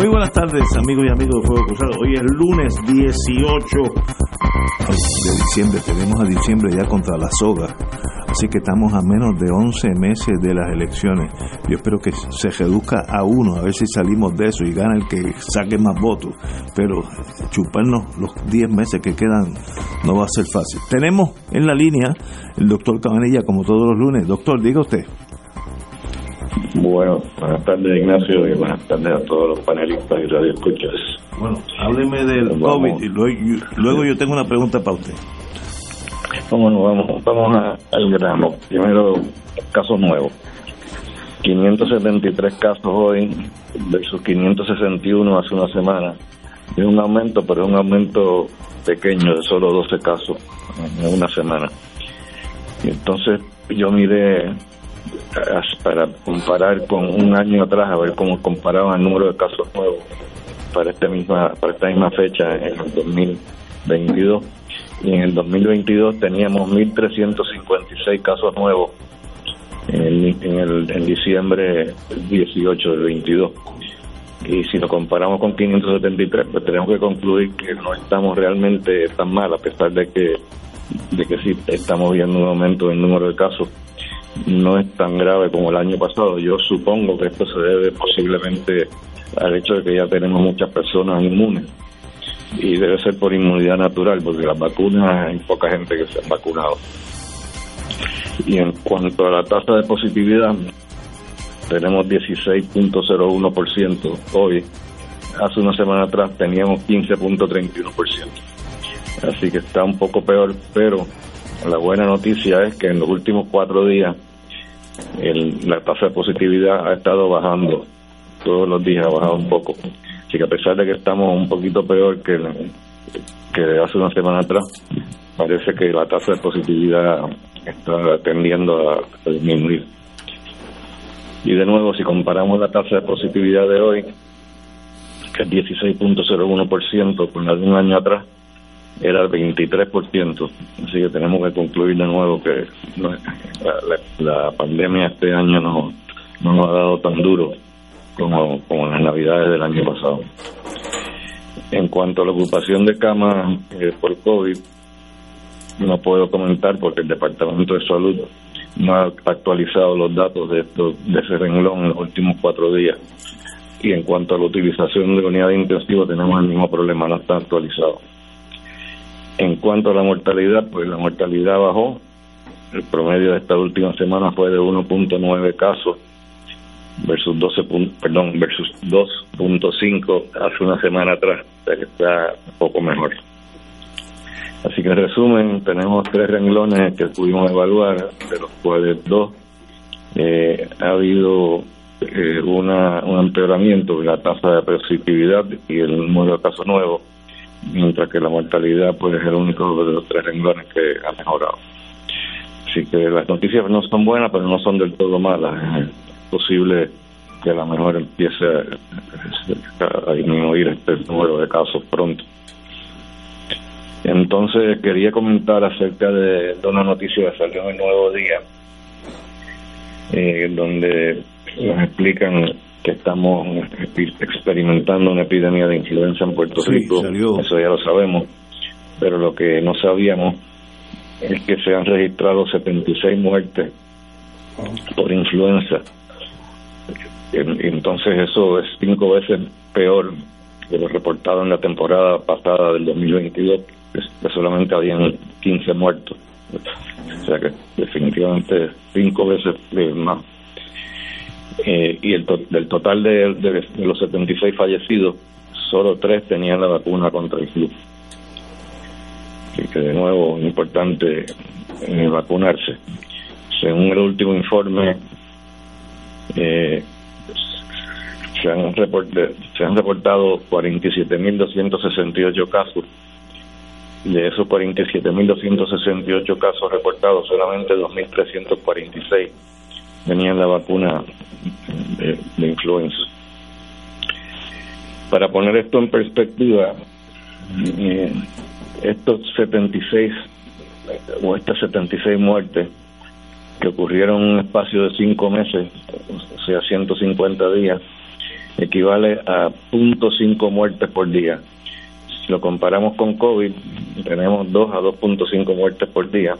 Muy buenas tardes, amigos y amigos de Fuego Cruzado. Hoy es lunes 18 de diciembre. Tenemos a diciembre ya contra la soga. Así que estamos a menos de 11 meses de las elecciones. Yo espero que se reduzca a uno, a ver si salimos de eso y gana el que saque más votos. Pero chuparnos los 10 meses que quedan no va a ser fácil. Tenemos en la línea el doctor Cabanilla, como todos los lunes. Doctor, diga usted. Bueno, buenas tardes Ignacio y buenas tardes a todos los panelistas y radioescuchas. Bueno, hábleme del Vamos. COVID y luego, luego yo tengo una pregunta para usted. Bueno, vamos, vamos a- al grano. Primero, casos nuevos. 573 casos hoy versus 561 hace una semana. Es un aumento, pero es un aumento pequeño de solo 12 casos en una semana. Y entonces yo miré para comparar con un año atrás, a ver cómo comparaban el número de casos nuevos para esta misma para esta misma fecha en el 2022 y en el 2022 teníamos 1.356 casos nuevos en, en, el- en diciembre 18 del 22 y si lo comparamos con 573 pues tenemos que concluir que no estamos realmente tan mal a pesar de que de que sí estamos viendo un aumento en el número de casos no es tan grave como el año pasado. Yo supongo que esto se debe posiblemente al hecho de que ya tenemos muchas personas inmunes y debe ser por inmunidad natural, porque las vacunas hay poca gente que se ha vacunado. Y en cuanto a la tasa de positividad, tenemos 16.01% hoy. Hace una semana atrás teníamos 15.31%. Así que está un poco peor, pero la buena noticia es que en los últimos cuatro días la tasa de positividad ha estado bajando. Todos los días ha bajado un poco. Así que a pesar de que estamos un poquito peor que, que hace una semana atrás, parece que la tasa de positividad está tendiendo a, a disminuir. Y de nuevo, si comparamos la tasa de positividad de hoy, que es 16.01% con la de un año atrás, era el 23%. Así que tenemos que concluir de nuevo que la, pandemia este año no, no nos ha dado tan duro como, como las navidades del año pasado. En cuanto a la ocupación de camas eh, por COVID, no puedo comentar porque el Departamento de Salud no ha actualizado los datos de, esto, de ese renglón en los últimos cuatro días. Y en cuanto a la utilización de unidades intensivas, tenemos el mismo problema, no está actualizado. En cuanto a la mortalidad, pues la mortalidad bajó. El promedio de esta última semana fue de 1.9 casos versus 12 pun- perdón, versus 2.5 hace una semana atrás, o sea que está un poco mejor. Así que en resumen, tenemos tres renglones que pudimos evaluar, de los cuales dos eh, ha habido eh, una, un empeoramiento de la tasa de positividad y el número de casos nuevos, mientras que la mortalidad pues es el único de los tres renglones que ha mejorado. Así que las noticias no son buenas, pero no son del todo malas. Es posible que a lo mejor empiece a, disminuir este número de casos pronto. Entonces quería comentar acerca de, de una noticia que salió en el Nuevo Día, eh, donde nos explican que estamos experimentando una epidemia de influenza en Puerto Sí, Rico. salió. Eso ya lo sabemos, pero lo que no sabíamos es que se han registrado 76 muertes por influenza. Entonces eso es cinco veces peor que lo reportado en la temporada pasada del 2022, que solamente habían 15 muertos. O sea que definitivamente cinco veces más. Eh, y el del total de, de, los 76 fallecidos, solo tres tenían la vacuna contra el flu. Así que de nuevo es importante eh, vacunarse. Según el último informe, eh, se, han se han reportado 47.268 casos. De esos 47.268 casos reportados, solamente 2.346 tenían la vacuna de, influenza. Para poner esto en perspectiva, eh, estos 76 o estas 76 muertes que ocurrieron en un espacio de 5 meses, o sea, 150 días, equivale a 0.5 muertes por día. Si lo comparamos con COVID, tenemos 2 a 2.5 muertes por día.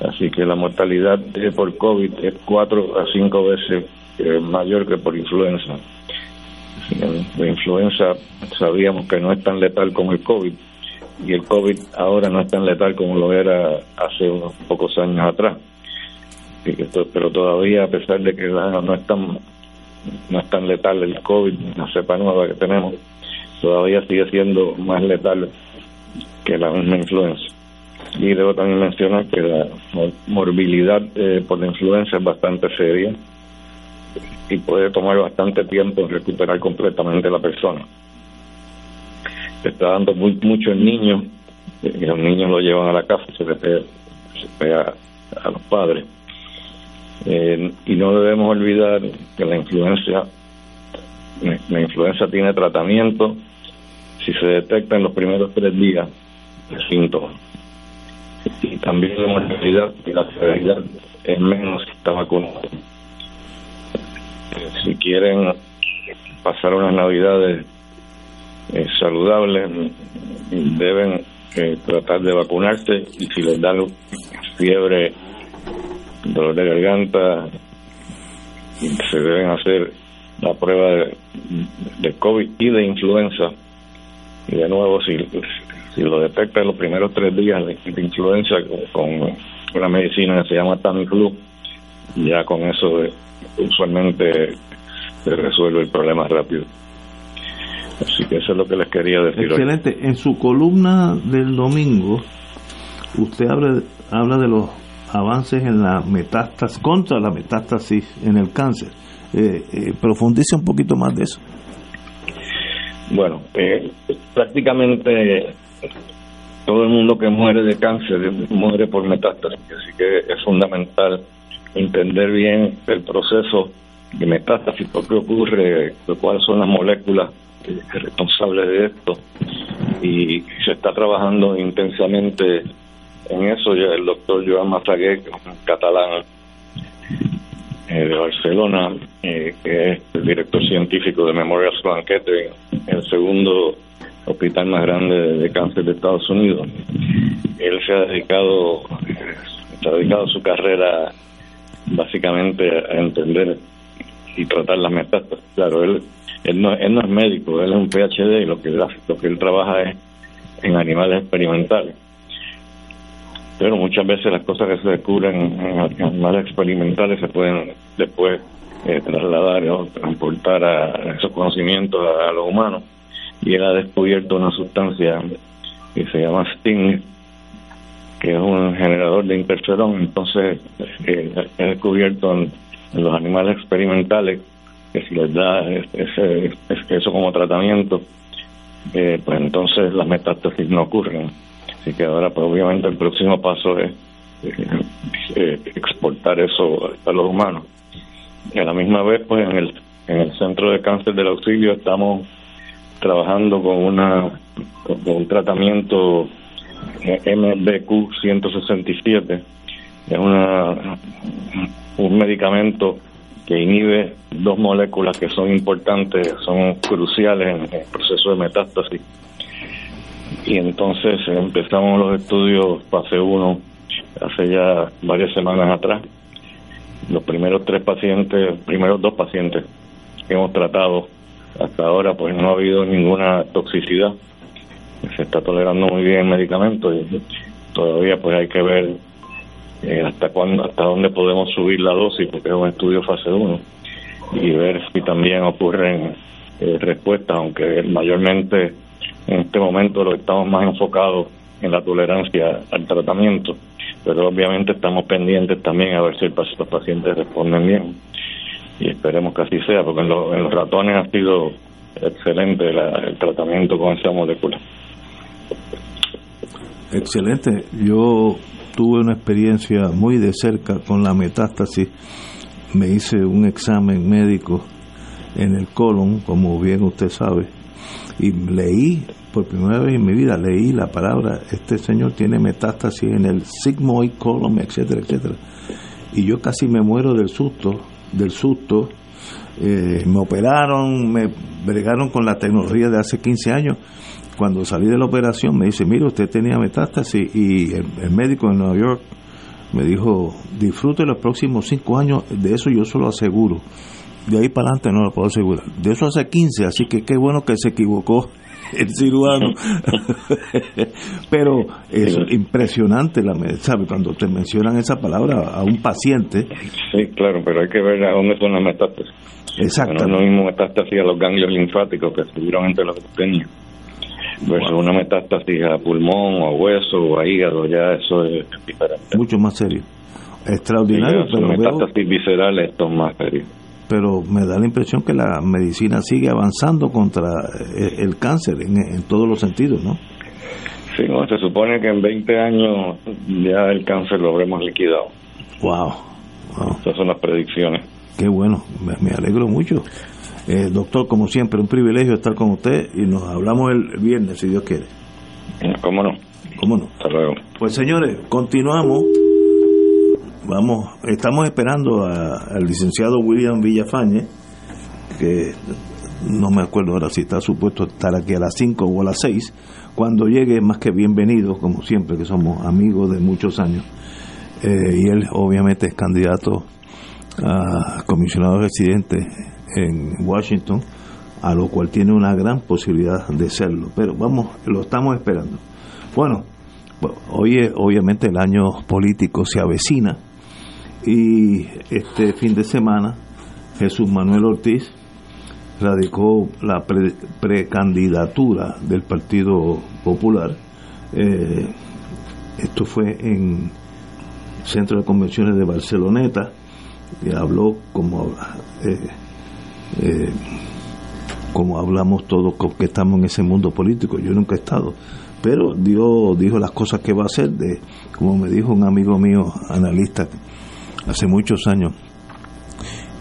Así que la mortalidad por COVID es 4 a 5 veces eh, mayor que por influenza. La influenza sabíamos que no es tan letal como el COVID y el COVID ahora no es tan letal como lo era hace unos pocos años atrás. Pero todavía, a pesar de que no es tan, no es tan letal el COVID, la cepa nueva que tenemos, todavía sigue siendo más letal que la misma influenza. Y debo también mencionar que la morbilidad eh, por la influenza es bastante seria y puede tomar bastante tiempo en recuperar completamente la persona. Se está dando muy, mucho en niños, y los niños lo llevan a la casa, se le pega, a los padres. Eh, y no debemos olvidar que la influencia, la influenza tiene tratamiento si se detecta en los primeros tres días de síntomas. Y también la mortalidad y la severidad es menos si está vacunado si quieren pasar unas navidades eh, saludables, deben eh, tratar de vacunarse y si les dan fiebre, dolor de garganta, se deben hacer la prueba de, de COVID y de influenza. Y de nuevo, si, si lo detectan los primeros tres días de, influenza con, una medicina que se llama Tamiflu, ya con eso usualmente se resuelve el problema rápido. Así que eso es lo que les quería decir. Excelente. En su columna del domingo, usted habla, habla de los avances en la metástasis, contra la metástasis en el cáncer. Eh, eh, profundice un poquito más de eso. Bueno, eh, prácticamente todo el mundo que muere de cáncer muere por metástasis, así que es fundamental entender bien el proceso de metástasis, por qué ocurre, cuáles son las moléculas responsables de esto. Y se está trabajando intensamente en eso. El doctor Joan Mazagué, catalán eh, de Barcelona, eh, que es el director científico de Memorial Sloan el segundo hospital más grande de cáncer de Estados Unidos. Él se ha dedicado, se ha dedicado su carrera básicamente a entender y tratar las metástasis. Claro, él, él, no, él no es médico, él es un PhD y lo que, lo que él trabaja es en animales experimentales. Pero muchas veces las cosas que se descubren en, animales experimentales se pueden después eh, trasladar o transportar a esos conocimientos a, los humanos. Y él ha descubierto una sustancia que se llama Sting, que es un generador de interferón. Entonces, eh, he descubierto en, los animales experimentales que si les da ese, eso como tratamiento, eh, pues entonces las metástasis no ocurren. Así que ahora, pues obviamente el próximo paso es eh, exportar eso a los humanos. Y a la misma vez, pues en el, en el Centro de Cáncer del Auxilio estamos trabajando con una con un tratamiento MBQ 167 es una, un medicamento que inhibe dos moléculas que son importantes, son cruciales en el proceso de metástasis. Y entonces empezamos los estudios fase 1 hace ya varias semanas atrás. Los primeros tres pacientes, primeros dos pacientes que hemos tratado hasta ahora, pues no ha habido ninguna toxicidad. Se está tolerando muy bien el medicamento y todavía pues hay que ver eh, hasta cuándo, hasta dónde podemos subir la dosis, porque es un estudio fase 1, y ver si también ocurren eh, respuestas, aunque mayormente en este momento lo estamos más enfocados en la tolerancia al tratamiento, pero obviamente estamos pendientes también a ver si los pacientes responden bien y esperemos que así sea, porque en, los ratones ha sido excelente el tratamiento con esa molécula. Excelente. Yo tuve una experiencia muy de cerca con la metástasis. Me hice un examen médico en el colon, como bien usted sabe, y leí, por primera vez en mi vida, leí la palabra, este señor tiene metástasis en el sigmoid colon, etcétera, etcétera. Y yo casi me muero del susto, del susto. Eh, me operaron, me bregaron con la tecnología de hace 15 años. Cuando salí de la operación me dice, mire, usted tenía metástasis y el, el médico en Nueva York me dijo, disfrute los próximos 5 años, de eso yo se lo aseguro de ahí para adelante no lo puedo asegurar. De eso hace 15, así que qué bueno que se equivocó el cirujano. Pero es impresionante, la ¿sabe? Cuando te mencionan esa palabra a un paciente. Sí, claro, pero hay que ver a dónde son las metástasis. Exacto. No es lo mismo metástasis a los ganglios linfáticos que seguramente los tenía. Versus una metástasis a pulmón o a hueso o a hígado, ya eso es diferente. Mucho más serio. Extraordinario, pero metástasis visceral esto es más serio pero me da la impresión que la medicina sigue avanzando contra eh, el cáncer en, todos los sentidos, ¿no? Sí, no, se supone que en 20 años ya el cáncer lo habremos liquidado. Wow. Esas son las predicciones. Qué bueno, me, alegro mucho. Eh, doctor, como siempre, un privilegio estar con usted y nos hablamos el viernes, si Dios quiere. ¿Cómo no? ¿Cómo no? Hasta luego. Pues señores, continuamos vamos, estamos esperando al licenciado William Villafañe, que no me acuerdo ahora si está supuesto estar aquí a las 5 o a las 6. Cuando llegue, más que bienvenido, como siempre, que somos amigos de muchos años. Eh, y él, obviamente, es candidato a comisionado residente en Washington, a lo cual tiene una gran posibilidad de serlo. Pero vamos, lo estamos esperando. Bueno, hoy, obviamente, el año político se avecina y este fin de semana Jesús Manuel Ortiz radicó la precandidatura del Partido Popular. Eh, esto fue en Centro de Convenciones de Barceloneta, y habló como, eh, eh, como hablamos todos que estamos en ese mundo político. Yo nunca he estado, pero dio, dijo las cosas que va a hacer, de, como me dijo un amigo mío, analista, hace muchos años,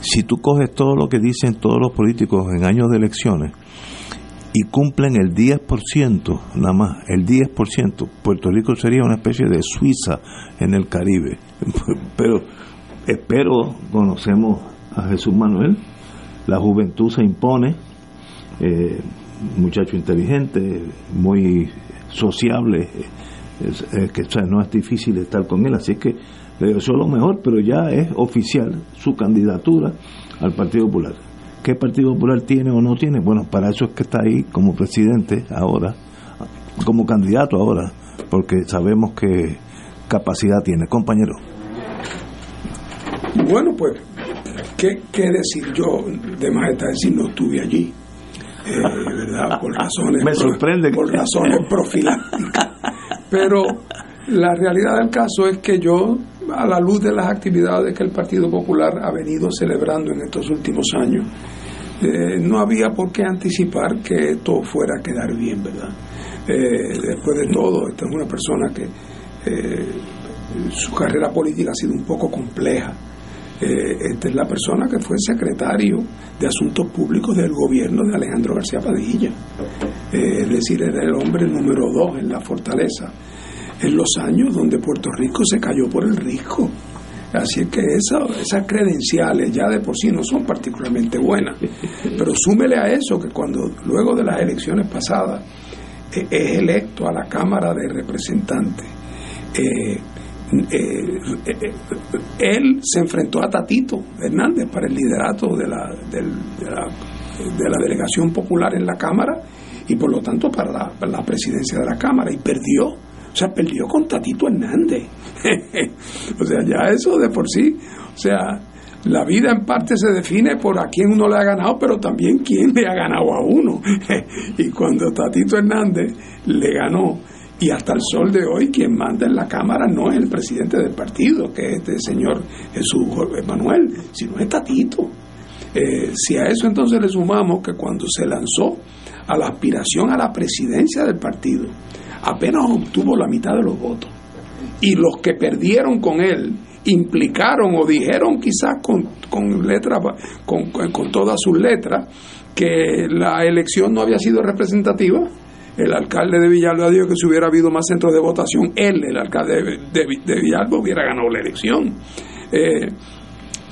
si tú coges todo lo que dicen todos los políticos en años de elecciones y cumplen el 10%, nada más, el 10%, Puerto Rico sería una especie de Suiza en el Caribe. Pero espero, conocemos a Jesús Manuel, la juventud se impone, eh, muchacho inteligente, muy sociable, que no es difícil estar con él, así que le deseo lo mejor, pero ya es oficial su candidatura al Partido Popular. ¿Qué Partido Popular tiene o no tiene? Bueno, para eso es que está ahí como presidente ahora, como candidato ahora, porque sabemos que capacidad tiene. Compañero. Bueno, pues, ¿qué, decir yo de majestad si no estuve allí? Eh, ¿verdad? Por razones, Me sorprende. Por, por razones profilácticas. Pero la realidad del caso es que yo a la luz de las actividades que el Partido Popular ha venido celebrando en estos últimos años, eh, no había por qué anticipar que todo fuera a quedar bien, ¿verdad? Eh, después de todo, esta es una persona que eh, su carrera política ha sido un poco compleja. esta es la persona que fue secretario de Asuntos Públicos del gobierno de Alejandro García Padilla. es decir, era el hombre número dos en la fortaleza en los años donde Puerto Rico se cayó por el risco. Así que esas credenciales ya de por sí no son particularmente buenas. Pero súmele a eso que cuando luego de las elecciones pasadas eh, es electo a la Cámara de Representantes, eh, eh, eh, él se enfrentó a Tatito Hernández para el liderato de la, de la, de la delegación popular en la Cámara y por lo tanto para la, para la presidencia de la Cámara y perdió. O sea, perdió con Tatito Hernández. o sea, ya eso de por sí. O sea, la vida en parte se define por a quién uno le ha ganado, pero también quién le ha ganado a uno. y cuando Tatito Hernández le ganó, y hasta el sol de hoy quien manda en la Cámara no es el presidente del partido, que es este señor Jesús Manuel, sino es Tatito. Eh, si a eso entonces le sumamos que cuando se lanzó a la aspiración a la presidencia del partido, apenas obtuvo la mitad de los votos. Y los que perdieron con él implicaron o dijeron quizás con, con letras, con, con todas sus letras, que la elección no había sido representativa. El alcalde de Villalba dijo que si hubiera habido más centros de votación, él, el alcalde de, de, Villalba, hubiera ganado la elección. Eh,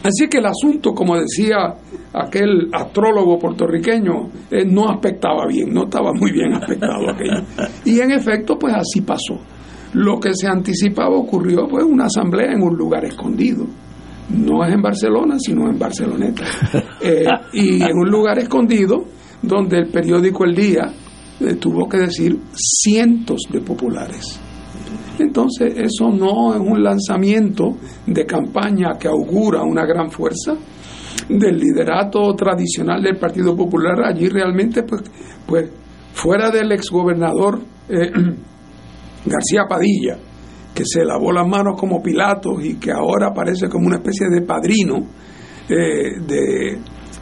así que el asunto, como decía aquel astrólogo puertorriqueño, eh, no aspectaba bien, no estaba muy bien aspectado aquello. Y en efecto, pues así pasó. Lo que se anticipaba ocurrió, pues una asamblea en un lugar escondido. No es en Barcelona, sino en Barceloneta. Eh, y en un lugar escondido donde el periódico El Día eh, tuvo que decir cientos de populares. Entonces, eso no es un lanzamiento de campaña que augura una gran fuerza del liderato tradicional del Partido Popular. Allí realmente, pues, pues fuera del exgobernador eh, García Padilla, que se lavó las manos como Pilatos y que ahora aparece como una especie de padrino eh, de,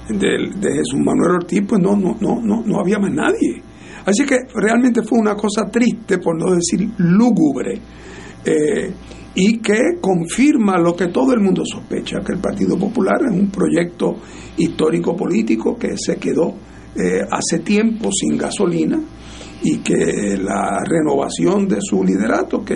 de, Jesús Manuel Ortiz, pues no, no, no, no, no había más nadie. Así que realmente fue una cosa triste, por no decir lúgubre, eh, y que confirma lo que todo el mundo sospecha, que el Partido Popular es un proyecto histórico político que se quedó eh, hace tiempo sin gasolina y que la renovación de su liderato, que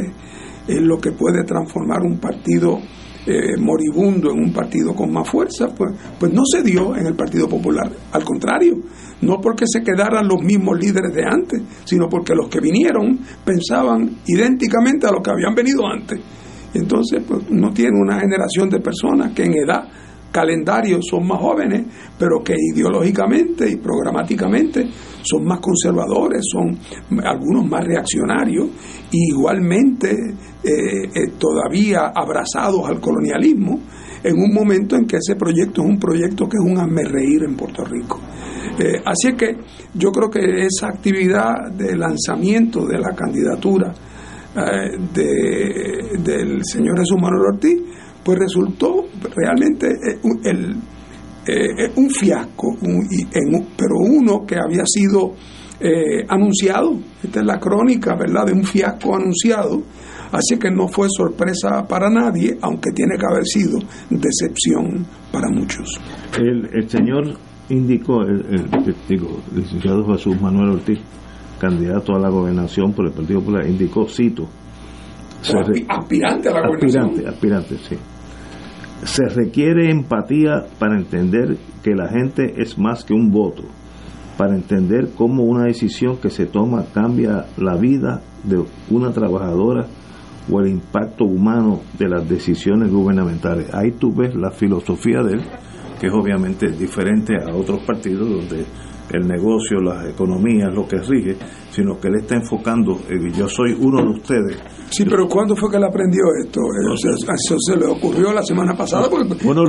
es lo que puede transformar un partido eh, moribundo en un partido con más fuerza, pues, pues no se dio en el Partido Popular. Al contrario, no porque se quedaran los mismos líderes de antes, sino porque los que vinieron pensaban idénticamente a los que habían venido antes. Entonces, pues no tiene una generación de personas que en edad calendario son más jóvenes, pero que ideológicamente y programáticamente son más conservadores, son algunos más reaccionarios, igualmente eh, eh, todavía abrazados al colonialismo, en un momento en que ese proyecto es un proyecto que es un reír en Puerto Rico. Eh, así que yo creo que esa actividad de lanzamiento de la candidatura de, del señor Jesús Manuel Ortiz pues resultó realmente eh, el, eh, un fiasco, pero uno que había sido eh, anunciado. Esta es la crónica, ¿verdad?, de un fiasco anunciado. Así que no fue sorpresa para nadie, aunque tiene que haber sido decepción para muchos. El, señor indicó, el, digo, licenciado Jesús Manuel Ortiz, candidato a la gobernación por el Partido Popular, indicó, cito, aspirante a la gobernación. Aspirante, aspirante, sí se requiere empatía para entender que la gente es más que un voto, para entender cómo una decisión que se toma cambia la vida de una trabajadora o el impacto humano de las decisiones gubernamentales. Ahí tú ves la filosofía de él, que es obviamente diferente a otros partidos donde el negocio, las economías, lo que rige, sino que él está enfocando, yo soy uno de ustedes, Sí, pero ¿cuándo fue que él aprendió esto? eso se le ocurrió la semana pasada. bueno,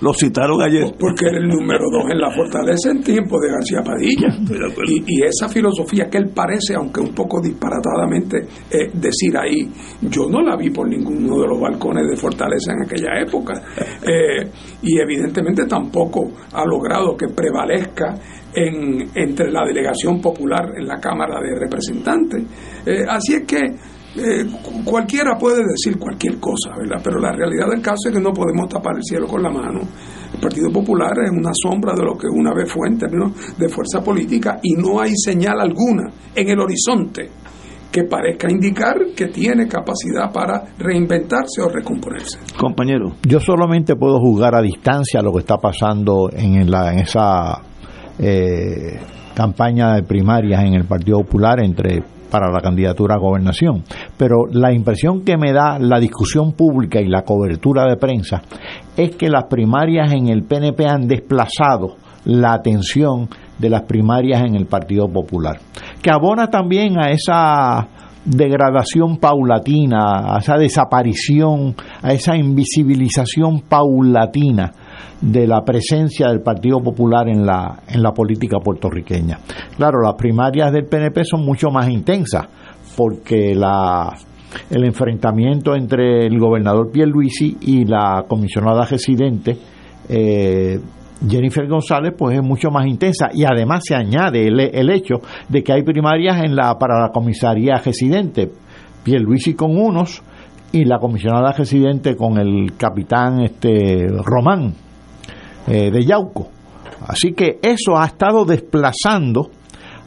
lo, citaron ayer. Porque era el número dos en la fortaleza en tiempo de García Padilla. Y, esa filosofía que él parece, aunque un poco disparatadamente, eh, decir ahí, yo no la vi por ninguno de los balcones de fortaleza en aquella época. Eh, y evidentemente tampoco ha logrado que prevalezca en, entre la delegación popular en la Cámara de Representantes. Eh, así es que eh, cualquiera puede decir cualquier cosa, ¿verdad? Pero la realidad del caso es que no podemos tapar el cielo con la mano. El Partido Popular es una sombra de lo que una vez fue en términos de fuerza política y no hay señal alguna en el horizonte que parezca indicar que tiene capacidad para reinventarse o recomponerse. Compañero, yo solamente puedo juzgar a distancia lo que está pasando en, la, en esa eh, campaña de primarias en el Partido Popular entre para la candidatura a gobernación. Pero la impresión que me da la discusión pública y la cobertura de prensa es que las primarias en el PNP han desplazado la atención de las primarias en el Partido Popular, que abona también a esa degradación paulatina, a esa desaparición, a esa invisibilización paulatina de la presencia del Partido Popular en la, en la política puertorriqueña. Claro, las primarias del PNP son mucho más intensas porque la, el enfrentamiento entre el gobernador Pierluisi y la comisionada residente eh, Jennifer González pues es mucho más intensa y además se añade el, el, hecho de que hay primarias en la para la comisaría residente Pierluisi con unos y la comisionada residente con el capitán este Román eh, de Yauco. Así que eso ha estado desplazando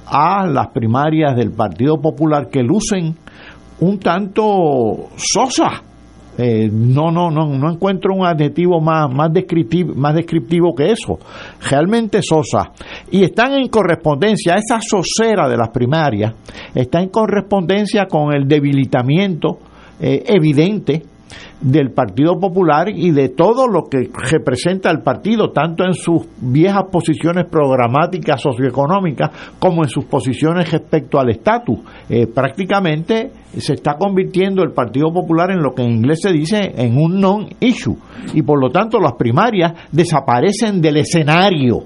a las primarias del Partido Popular que lucen un tanto sosa. Eh, no, no, no, no encuentro un adjetivo más, más, descriptivo, más descriptivo que eso. Realmente sosa. Y están en correspondencia, esa sosera de las primarias está en correspondencia con el debilitamiento eh, evidente del Partido Popular y de todo lo que representa el partido, tanto en sus viejas posiciones programáticas socioeconómicas como en sus posiciones respecto al estatus. Eh, prácticamente se está convirtiendo el Partido Popular en lo que en inglés se dice en un non-issue y por lo tanto las primarias desaparecen del escenario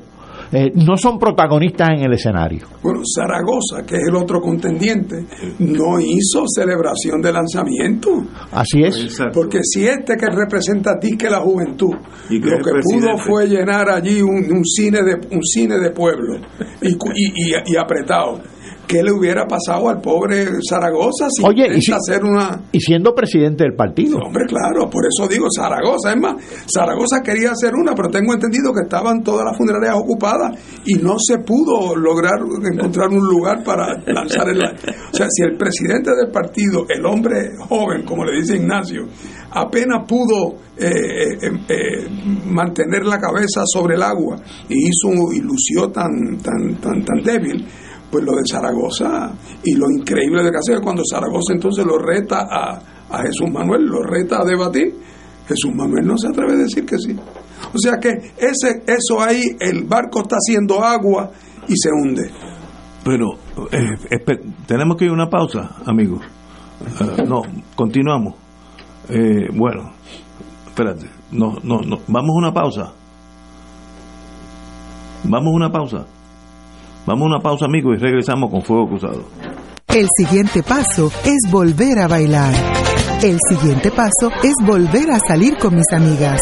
eh, no son protagonistas en el escenario. Bueno, Zaragoza, que es el otro contendiente, no hizo celebración de lanzamiento. Así es. Porque si este que representa a ti que la juventud, ¿Y lo que pudo fue llenar allí un, un, cine de un cine de pueblo y, y, y, y apretado ¿qué le hubiera pasado al pobre Zaragoza si Oye, y, hacer una... y siendo presidente del partido? Hombre, claro, por eso digo Zaragoza. Es más, Zaragoza quería hacer una, pero tengo entendido que estaban todas las funerarias ocupadas y no se pudo lograr encontrar un lugar para lanzar el... O sea, si el presidente del partido, el hombre joven, como le dice Ignacio, apenas pudo eh, eh, eh, mantener la cabeza sobre el agua y hizo y lució tan, tan, tan, tan débil, pues lo de Zaragoza y lo increíble de hace cuando Zaragoza entonces lo reta a, a Jesús Manuel, lo reta a debatir, Jesús Manuel no se atreve a decir que sí. O sea que ese, eso ahí, el barco está haciendo agua y se hunde. Pero eh, tenemos que ir a una pausa, amigos. Uh, no, continuamos. Eh, bueno, espérate, no, no, no, vamos a una pausa. Vamos a una pausa. Vamos a una pausa, amigos, y regresamos con Fuego Cruzado. El siguiente paso es volver a bailar. El siguiente paso es volver a salir con mis amigas.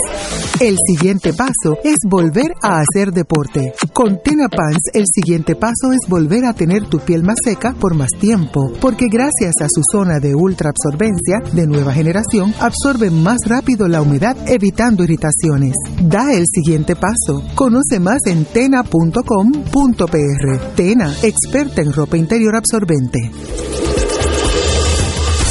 El siguiente paso es volver a hacer deporte. Con Tena Pants, el siguiente paso es volver a tener tu piel más seca por más tiempo, porque gracias a su zona de ultra absorbencia de nueva generación, absorbe más rápido la humedad, evitando irritaciones. Da el siguiente paso. Conoce más en tena.com.pr. Tena, experta en ropa interior absorbente.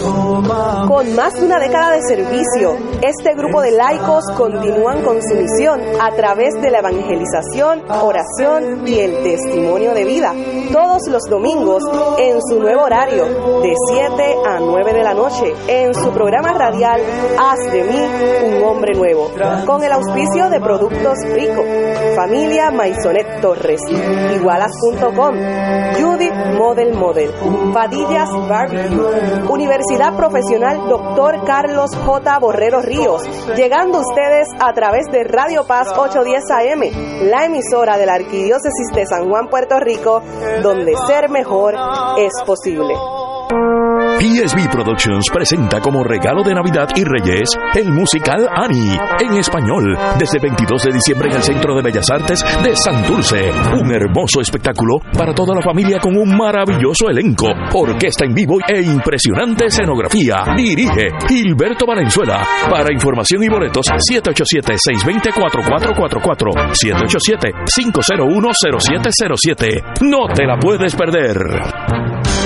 Con más de una década de servicio, este grupo de laicos continúan con su misión a través de la evangelización, oración y el testimonio de vida, todos los domingos en su nuevo horario, de 7 a 9 de la noche, en su programa radial Haz de mí un hombre nuevo, con el auspicio de Productos Rico, Familia Maisonet Torres, Igualas.com, Judith Model Model, Padillas Barbecue, Universidad Profesional Dr. Carlos J. Borrero Ríos, llegando ustedes a través de Radio Paz 810 AM, la emisora de la Arquidiócesis de San Juan, Puerto Rico, donde ser mejor es posible. PSB Productions presenta como regalo de Navidad y Reyes el musical Annie en español desde el 22 de diciembre en el Centro de Bellas Artes de Santurce. Un hermoso espectáculo para toda la familia con un maravilloso elenco, orquesta en vivo e impresionante escenografía. Dirige Gilberto Valenzuela. Para información y boletos 787-620-4444 787-501-0707. No te la puedes perder.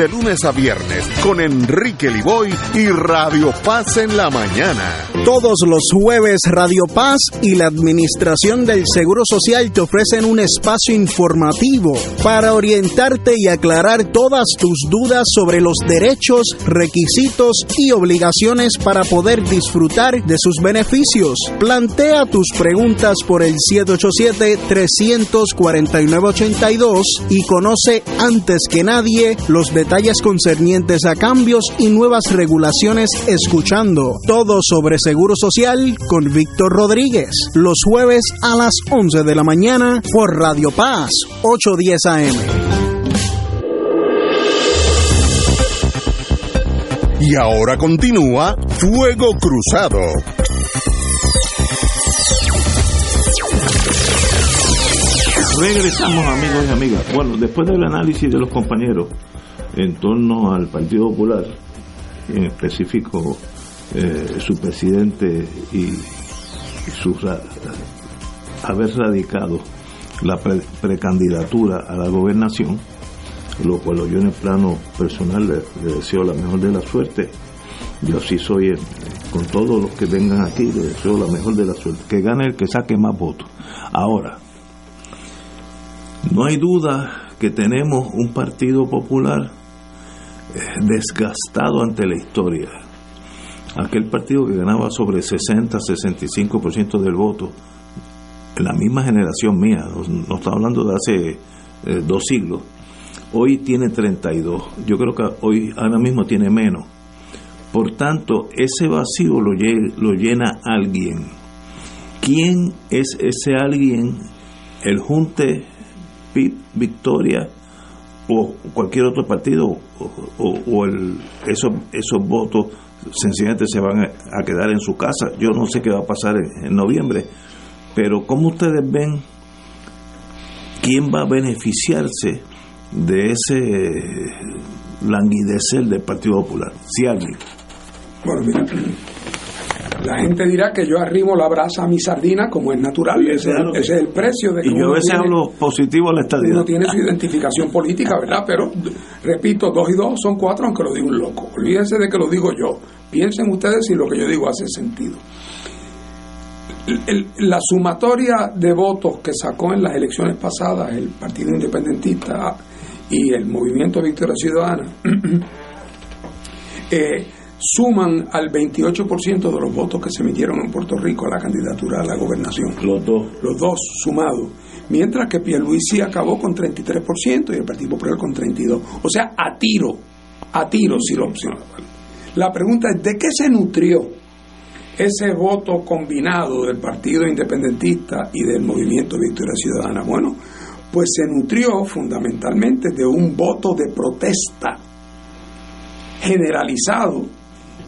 de lunes a viernes con Enrique Liboy y Radio Paz en la mañana. Todos los jueves Radio Paz y la Administración del Seguro Social te ofrecen un espacio informativo para orientarte y aclarar todas tus dudas sobre los derechos, requisitos y obligaciones para poder disfrutar de sus beneficios. Plantea tus preguntas por el 787-349-82 y conoce antes que nadie los detalles concernientes a cambios y nuevas regulaciones escuchando todo sobre Seguro Social con Víctor Rodríguez los jueves a las 11 de la mañana por Radio Paz 810 AM. Y ahora continúa Fuego Cruzado. Regresamos amigos y amigas. Bueno, después del análisis de los compañeros en torno al Partido Popular, en específico eh, su presidente y, su haber radicado la precandidatura a la gobernación, lo cual yo en el plano personal le, deseo la mejor de la suerte. Yo sí soy, con todos los que vengan aquí, le deseo la mejor de la suerte. Que gane el que saque más votos. Ahora, no hay duda que tenemos un partido popular eh, desgastado ante la historia. Aquel partido que ganaba sobre 60-65% del voto, en la misma generación mía, no estamos hablando de hace eh, dos siglos, hoy tiene 32. Yo creo que hoy ahora mismo tiene menos. Por tanto, ese vacío lo, lo llena alguien. ¿Quién es ese alguien? El Junte Victoria o cualquier otro partido o, el, esos, esos votos sencillamente se van a, quedar en su casa. Yo no sé qué va a pasar en, noviembre, pero ¿cómo ustedes ven quién va a beneficiarse de ese languidecer del Partido Popular? Si alguien. La gente dirá que yo arrimo la brasa a mi sardina como es natural, ese, es el precio de que Y yo a veces hablo positivo a la estadía. Uno tiene su identificación política, ¿verdad? Pero, repito, dos y dos son cuatro, aunque lo diga un loco. Olvídense de que lo digo yo. Piensen ustedes si lo que yo digo hace sentido. la sumatoria de votos que sacó en las elecciones pasadas el Partido Independentista y el Movimiento Victoria Ciudadana eh, suman al 28% de los votos que se emitieron en Puerto Rico a la candidatura a la gobernación. Los dos. Los dos sumados. Mientras que Pierluisi acabó con 33% y el Partido Popular con 32%. O sea, a tiro, a tiro si lo opción. La pregunta es, ¿de qué se nutrió ese voto combinado del Partido Independentista y del Movimiento Victoria Ciudadana? Bueno, pues se nutrió fundamentalmente de un voto de protesta generalizado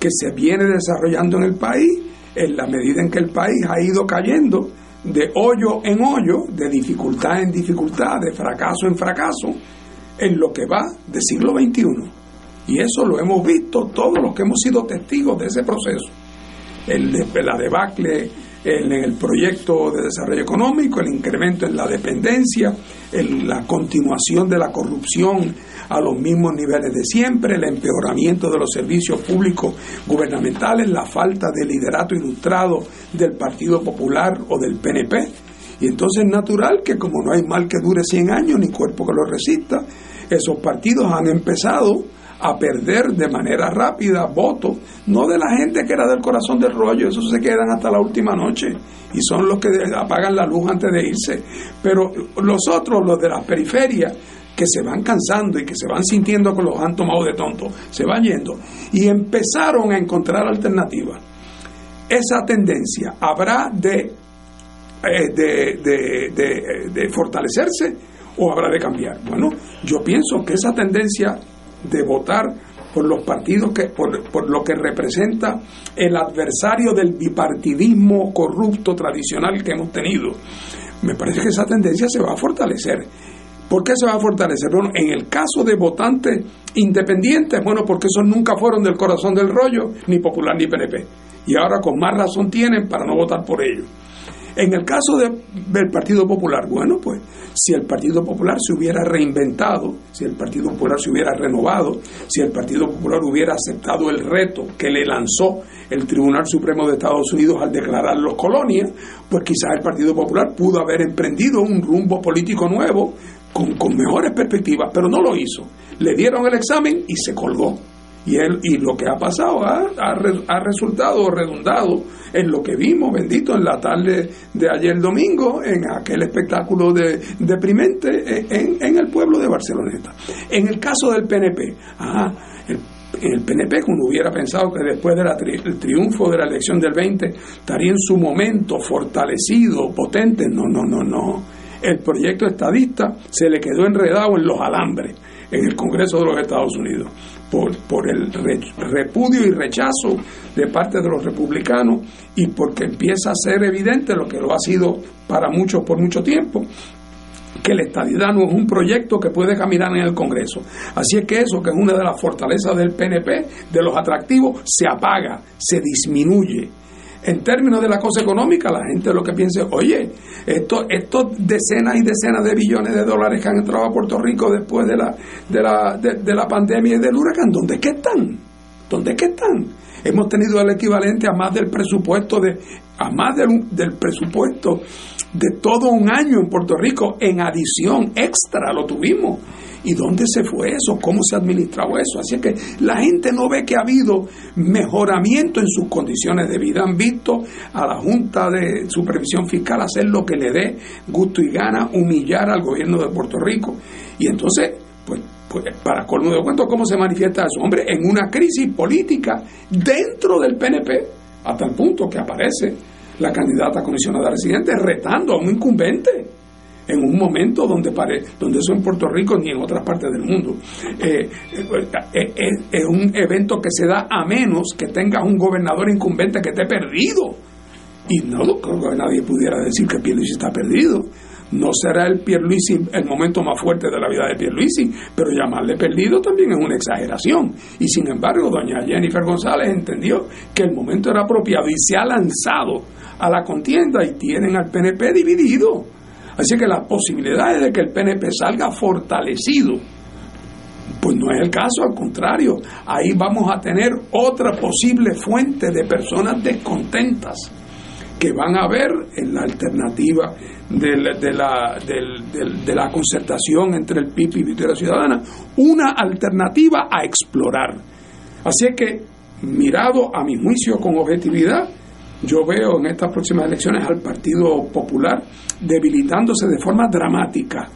que se viene desarrollando en el país en la medida en que el país ha ido cayendo de hoyo en hoyo, de dificultad en dificultad, de fracaso en fracaso, en lo que va del siglo XXI. Y eso lo hemos visto todos los que hemos sido testigos de ese proceso. El de, la debacle en el proyecto de desarrollo económico, el incremento en la dependencia, la continuación de la corrupción a los mismos niveles de siempre, el empeoramiento de los servicios públicos gubernamentales, la falta de liderato ilustrado del Partido Popular o del PNP. Y entonces es natural que como no hay mal que dure 100 años ni cuerpo que lo resista, esos partidos han empezado a perder de manera rápida votos, no de la gente que era del corazón del rollo, esos se quedan hasta la última noche y son los que apagan la luz antes de irse, pero los otros, los de las periferias, que se van cansando y que se van sintiendo que los han tomado de tonto, se van yendo y empezaron a encontrar alternativas. Esa tendencia habrá de, eh, de, de, fortalecerse o habrá de cambiar. Bueno, yo pienso que esa tendencia de votar por los partidos que por, por, lo que representa el adversario del bipartidismo corrupto tradicional que hemos tenido. Me parece que esa tendencia se va a fortalecer. ¿Por qué se va a fortalecer? Bueno, en el caso de votantes independientes, bueno, porque esos nunca fueron del corazón del rollo, ni popular ni PNP. Y ahora con más razón tienen para no votar por ellos. En el caso del Partido Popular, bueno, pues si el Partido Popular se hubiera reinventado, si el Partido Popular se hubiera renovado, si el Partido Popular hubiera aceptado el reto que le lanzó el Tribunal Supremo de Estados Unidos al declarar los colonias, pues quizás el Partido Popular pudo haber emprendido un rumbo político nuevo con, mejores perspectivas, pero no lo hizo. Le dieron el examen y se colgó. Y, él, y lo que ha pasado ha, ha, resultado redundado en lo que vimos, bendito, en la tarde de ayer domingo, en aquel espectáculo de, deprimente en, el pueblo de Barceloneta. En el caso del PNP, el, el PNP, uno hubiera pensado que después del triunfo de la elección del 20 estaría en su momento fortalecido, potente, no, no, no, no. El proyecto estadista se le quedó enredado en los alambres en el Congreso de los Estados Unidos por, el repudio y rechazo de parte de los republicanos y porque empieza a ser evidente lo que lo ha sido para muchos por mucho tiempo, que la estadidad no es un proyecto que puede caminar en el Congreso. Así es que eso, que es una de las fortalezas del PNP, de los atractivos, se apaga, se disminuye en términos de la cosa económica, la gente lo que piensa, oye, estos esto decenas y decenas de billones de dólares que han entrado a Puerto Rico después de la, de la, de, la pandemia y del huracán, ¿dónde es están? ¿Dónde es que están? Hemos tenido el equivalente a más del presupuesto de, a más del presupuesto de todo un año en Puerto Rico, en adición, extra, lo tuvimos. ¿Y dónde se fue eso? ¿Cómo se ha administrado eso? Así que la gente no ve que ha habido mejoramiento en sus condiciones de vida. Han visto a la Junta de Supervisión Fiscal hacer lo que le dé gusto y gana, humillar al gobierno de Puerto Rico. Y entonces, pues, pues para colmo de cuento, ¿cómo se manifiesta eso? Hombre, en una crisis política dentro del PNP, hasta el punto que aparece la candidata comisionada residente retando a un incumbente en un momento donde pare, donde eso en Puerto Rico ni en otras partes del mundo. Eh, eh, eh, es un evento que se da a menos que tengas un gobernador incumbente que esté perdido. Y no creo que nadie pudiera decir que Pierluisi está perdido. No será el Pierluisi el momento más fuerte de la vida de Pierluisi, pero llamarle perdido también es una exageración. Y sin embargo, doña Jennifer González entendió que el momento era apropiado y se ha lanzado a la contienda y tienen al PNP dividido Así que las posibilidades de que el PNP salga fortalecido, pues no es el caso, al contrario, ahí vamos a tener otra posible fuente de personas descontentas que van a ver en la alternativa de la, concertación entre el PIB y Victoria Ciudadana una alternativa a explorar. Así que, mirado a mi juicio con objetividad, yo veo en estas próximas elecciones al Partido Popular debilitándose de forma dramática,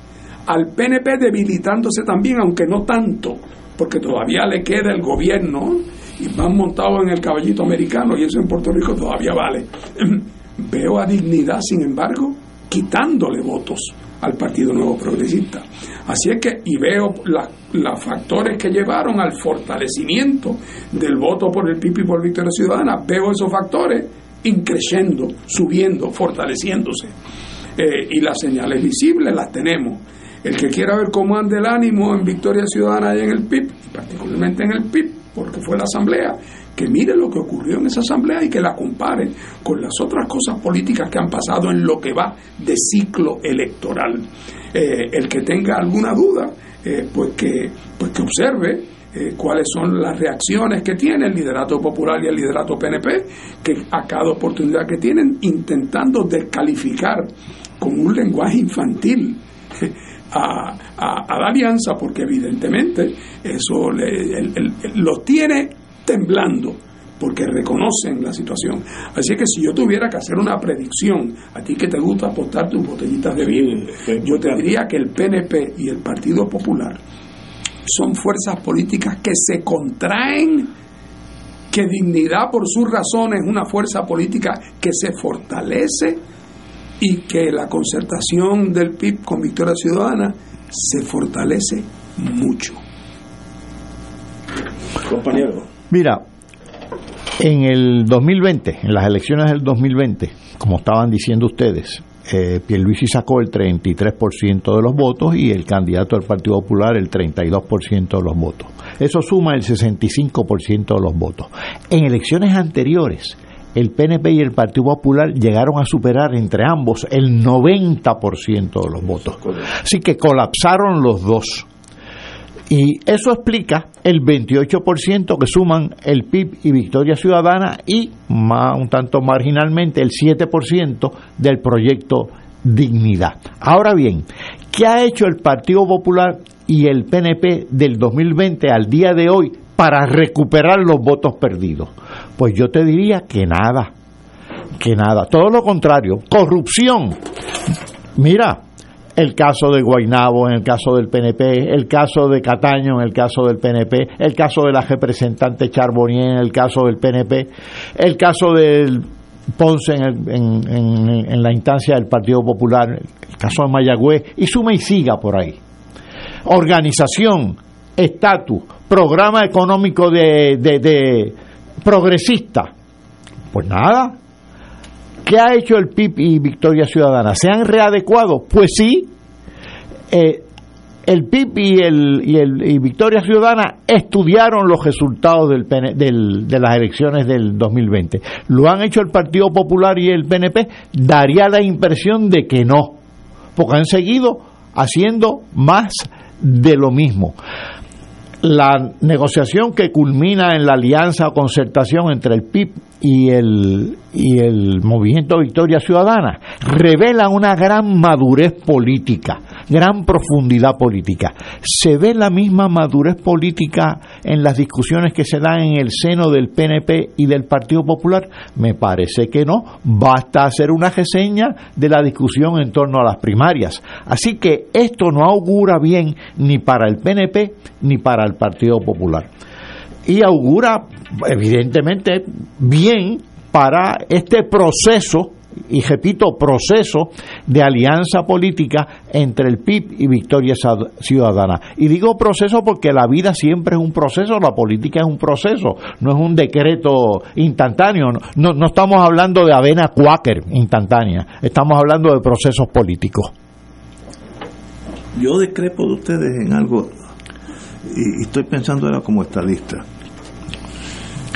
al PNP debilitándose también, aunque no tanto, porque todavía le queda el gobierno y van montados en el caballito americano y eso en Puerto Rico todavía vale. Veo a dignidad, sin embargo, quitándole votos al Partido Nuevo Progresista. Así es que, y veo los factores que llevaron al fortalecimiento del voto por el PIB y por Victoria Ciudadana, veo esos factores increciendo, subiendo, fortaleciéndose. Eh, y las señales visibles las tenemos. El que quiera ver cómo anda el ánimo en Victoria Ciudadana y en el PIB, particularmente en el PIB, porque fue la asamblea, que mire lo que ocurrió en esa asamblea y que la compare con las otras cosas políticas que han pasado en lo que va de ciclo electoral. Eh, el que tenga alguna duda, eh, pues, que, pues que observe eh, cuáles son las reacciones que tiene el liderato popular y el liderato PNP, que a cada oportunidad que tienen, intentando descalificar con un lenguaje infantil a, la alianza, porque evidentemente eso los tiene temblando porque reconocen la situación. Así que si yo tuviera que hacer una predicción, a ti que te gusta apostar tus botellitas de vino, yo te diría que el PNP y el Partido Popular son fuerzas políticas que se contraen, que dignidad por sus razones es una fuerza política que se fortalece y que la concertación del PIB con Victoria Ciudadana se fortalece mucho. Compañero. Mira, en el 2020, en las elecciones del 2020, como estaban diciendo ustedes, eh, Pierluisi sacó el 33% de los votos y el candidato del Partido Popular el 32% de los votos. Eso suma el 65% de los votos. En elecciones anteriores, el PNP y el Partido Popular llegaron a superar entre ambos el 90% de los votos. Así que colapsaron los dos. Y eso explica el 28% que suman el PIB y Victoria Ciudadana y más, un tanto marginalmente el 7% del proyecto Dignidad. Ahora bien, ¿qué ha hecho el Partido Popular y el PNP del 2020 al día de hoy para recuperar los votos perdidos? Pues yo te diría que nada, que nada, todo lo contrario, corrupción. Mira, el caso de Guainabo en el caso del PNP, el caso de Cataño en el caso del PNP, el caso de la representante Charbonnier en el caso del PNP, el caso del Ponce en, en, la instancia del Partido Popular, el caso de Mayagüez, y suma y siga por ahí. Organización, estatus, programa económico de, de, de progresista. Pues nada, ¿Qué ha hecho el PIB y Victoria Ciudadana? ¿Se han readecuado? Pues sí. Eh, el PIB y, el, y, Victoria Ciudadana estudiaron los resultados de las elecciones del 2020. ¿Lo han hecho el Partido Popular y el PNP? Daría la impresión de que no, porque han seguido haciendo más de lo mismo la negociación que culmina en la alianza o concertación entre el PIB y el, y el movimiento Victoria Ciudadana revela una gran madurez política, gran profundidad política. ¿Se ve la misma madurez política en las discusiones que se dan en el seno del PNP y del Partido Popular? Me parece que no. Basta hacer una reseña de la discusión en torno a las primarias. Así que esto no augura bien ni para el PNP ni para el Partido Popular y augura evidentemente bien para este proceso y repito, proceso de alianza política entre el PIB y Victoria Ciudadana. Y digo proceso porque la vida siempre es un proceso, la política es un proceso, no es un decreto instantáneo, no, no estamos hablando de avena cuáquer instantánea, estamos hablando de procesos políticos. Yo discrepo de ustedes en algo y estoy pensando ahora como estadista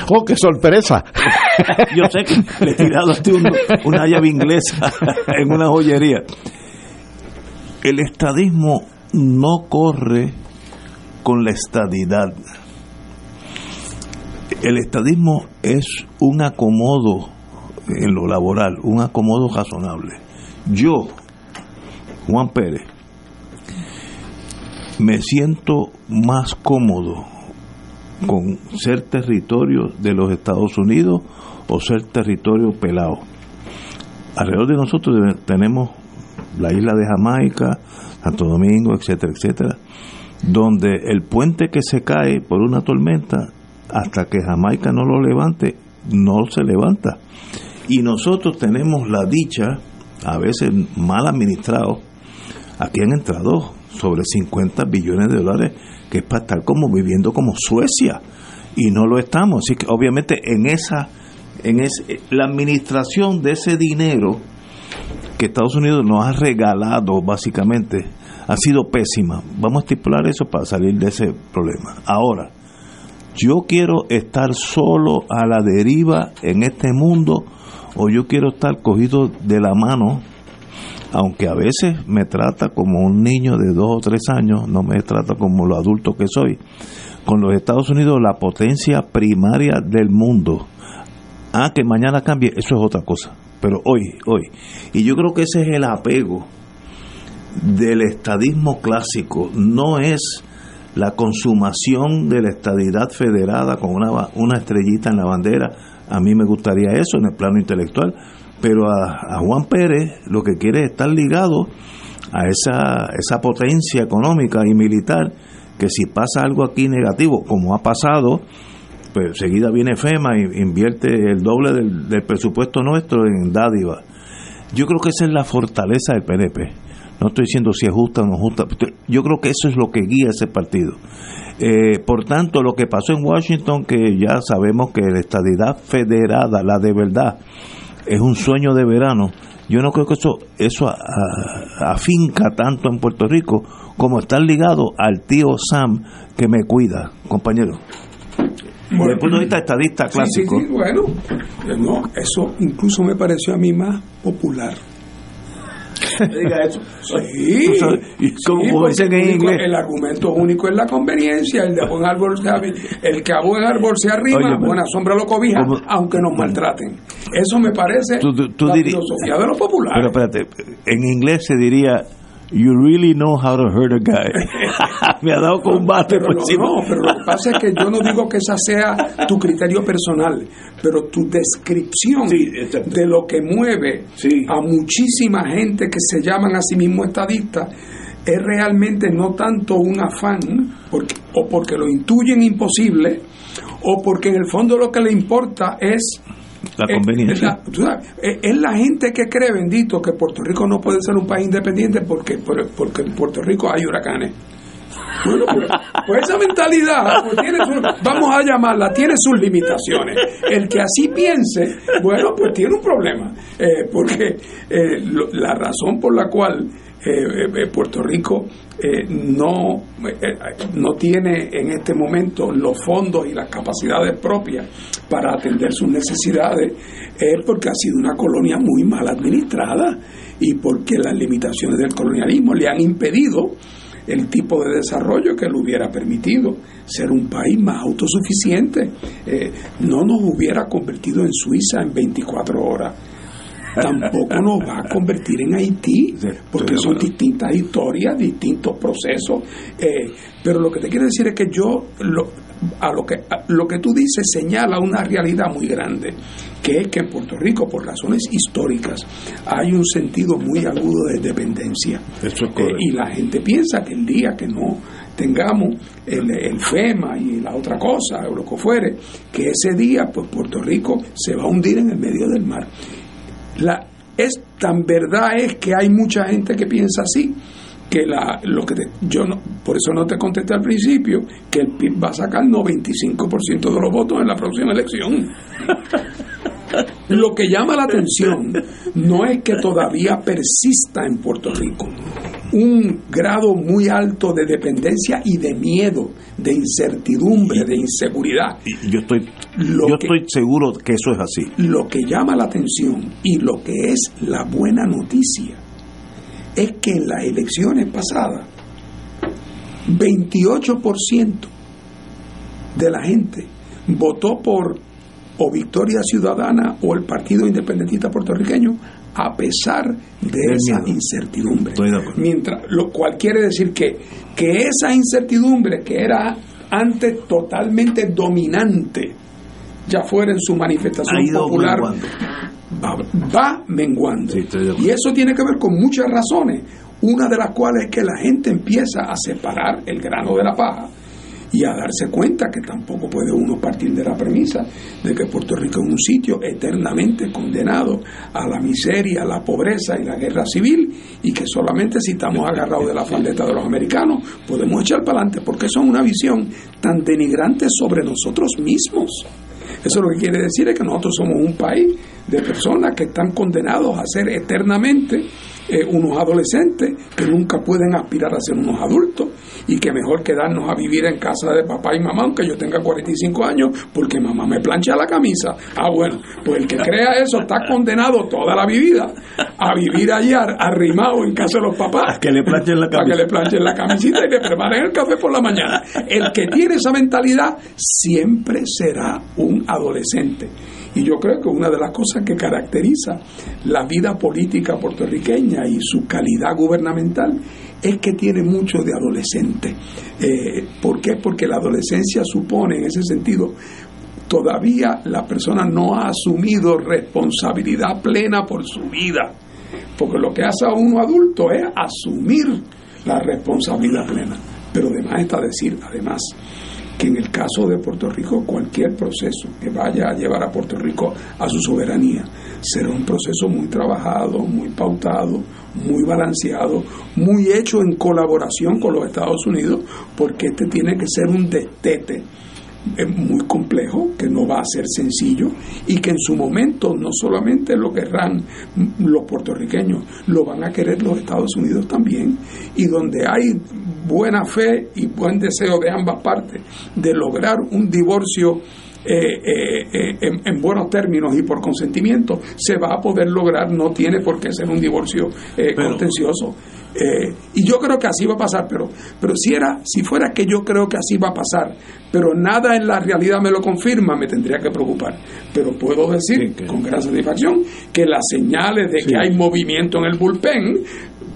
¡Oh, qué sorpresa! Yo sé que le tirado a una llave inglesa en una joyería. El estadismo no corre con la estadidad. El estadismo es un acomodo en lo laboral, un acomodo razonable. Yo, Juan Pérez, me siento más cómodo con ser territorio de los Estados Unidos o ser territorio pelado. Alrededor de nosotros tenemos la isla de Jamaica, Santo Domingo, etcétera, etcétera, donde el puente que se cae por una tormenta, hasta que Jamaica no lo levante, no se levanta. Y nosotros tenemos la dicha, a veces mal administrado, aquí han entrado sobre 50 billones de dólares que es para estar como viviendo como Suecia y no lo estamos. Así que obviamente en esa, en la administración de ese dinero que Estados Unidos nos ha regalado básicamente ha sido pésima. Vamos a estipular eso para salir de ese problema. Ahora, yo quiero estar solo a la deriva en este mundo o yo quiero estar cogido de la mano aunque a veces me trata como un niño de dos o tres años, no me trata como lo adulto que soy. Con los Estados Unidos, la potencia primaria del mundo. Ah, que mañana cambie, eso es otra cosa. Pero hoy, hoy. Y yo creo que ese es el apego del estadismo clásico. No es la consumación de la estadidad federada con una, una estrellita en la bandera. A mí me gustaría eso en el plano intelectual, pero a, Juan Pérez lo que quiere es estar ligado a esa, esa potencia económica y militar que si pasa algo aquí negativo, como ha pasado, pues seguida viene FEMA y invierte el doble del, presupuesto nuestro en dádiva. Yo creo que esa es la fortaleza del PNP. No estoy diciendo si es justa o no justa. Yo creo que eso es lo que guía ese partido. Eh, por tanto, lo que pasó en Washington, que ya sabemos que la estadidad federada, la de verdad, es un sueño de verano. Yo no creo que eso, eso afinca tanto en Puerto Rico como estar ligado al tío Sam que me cuida, compañero. Desde el punto de vista estadista clásico. bueno, no, eso incluso me pareció a mí más popular diga eso. Sí, como dicen en inglés. El argumento único es la conveniencia, el de buen árbol el que a buen árbol se arrima, buena sombra lo cobija, aunque nos maltraten. Eso me parece la filosofía de lo popular. Pero espérate, en inglés se diría You really know how to hurt a guy. Me ha dado combate pero No, pero lo que pasa es que yo no digo que esa sea tu criterio personal, pero tu descripción de lo que mueve a muchísima gente que se llaman a sí mismo estadistas es realmente no tanto un afán, porque, o porque lo intuyen imposible, o porque en el fondo lo que le importa es la eh, conveniencia. Eh, es, la, gente que cree, bendito, que Puerto Rico no puede ser un país independiente porque, porque en Puerto Rico hay huracanes. Bueno, pues, pues esa mentalidad, pues vamos a llamarla, tiene sus limitaciones. El que así piense, bueno, pues tiene un problema, eh, porque la razón por la cual Puerto Rico no, no tiene en este momento los fondos y las capacidades propias para atender sus necesidades es porque ha sido una colonia muy mal administrada y porque las limitaciones del colonialismo le han impedido el tipo de desarrollo que le hubiera permitido ser un país más autosuficiente. Eh, no nos hubiera convertido en Suiza en 24 horas. Tampoco nos va a convertir en Haití, porque son distintas historias, distintos procesos. Eh, pero lo que te quiero decir es que yo, lo, a lo que lo que tú dices señala una realidad muy grande, que es que en Puerto Rico, por razones históricas, hay un sentido muy agudo de dependencia. Eh, y la gente piensa que el día que no tengamos el, FEMA y la otra cosa, o lo que fuere, que ese día, pues Puerto Rico se va a hundir en el medio del mar. La, es tan verdad es que hay mucha gente que piensa así que la, lo que yo no, por eso no te contesté al principio, que el PIB va a sacar 95% de los votos en la próxima elección. lo que llama la atención no es que todavía persista en Puerto Rico un grado muy alto de dependencia y de miedo, de incertidumbre, de inseguridad. Y yo estoy, yo estoy seguro que eso es así. Lo que llama la atención y lo que es la buena noticia es que en las elecciones pasadas, 28% de la gente votó por o Victoria Ciudadana o el Partido Independentista Puertorriqueño a pesar de esa incertidumbre. Mientras, lo cual quiere decir que, que esa incertidumbre que era antes totalmente dominante, ya fuera en su manifestación popular, va, menguando. y eso tiene que ver con muchas razones, una de las cuales es que la gente empieza a separar el grano de la paja y a darse cuenta que tampoco puede uno partir de la premisa de que Puerto Rico es un sitio eternamente condenado a la miseria, a la pobreza y la guerra civil y que solamente si estamos agarrados de la faldeta de los americanos podemos echar para adelante porque eso es una visión tan denigrante sobre nosotros mismos. Eso lo que quiere decir es que nosotros somos un país de personas que están condenados a ser eternamente eh, unos adolescentes que nunca pueden aspirar a ser unos adultos y que mejor quedarnos a vivir en casa de papá y mamá aunque yo tenga 45 años porque mamá me plancha la camisa. Ah, bueno, pues el que crea eso está condenado toda la vida a vivir allá arrimado en casa de los papás. que le planchen la Para que le planchen la camisita y le preparen el café por la mañana. El que tiene esa mentalidad siempre será un adolescente. Y yo creo que una de las cosas que caracteriza la vida política puertorriqueña y su calidad gubernamental es que tiene mucho de adolescente. Eh, ¿Por qué? Porque la adolescencia supone, en ese sentido, todavía la persona no ha asumido responsabilidad plena por su vida. Porque lo que hace a uno adulto es asumir la responsabilidad plena. Pero además está decir, además, que en el caso de Puerto Rico cualquier proceso que vaya a llevar a Puerto Rico a su soberanía será un proceso muy trabajado, muy pautado, muy balanceado, muy hecho en colaboración con los Estados Unidos, porque este tiene que ser un destete es muy complejo, que no va a ser sencillo y que en su momento no solamente lo querrán los puertorriqueños, lo van a querer los Estados Unidos también y donde hay buena fe y buen deseo de ambas partes de lograr un divorcio eh, eh, eh, en, buenos términos y por consentimiento se va a poder lograr, no tiene por qué ser un divorcio contencioso. y yo creo que así va a pasar, pero, pero si, era, si fuera que yo creo que así va a pasar, pero nada en la realidad me lo confirma, me tendría que preocupar. Pero puedo decir con gran satisfacción que las señales de que hay movimiento en el bullpen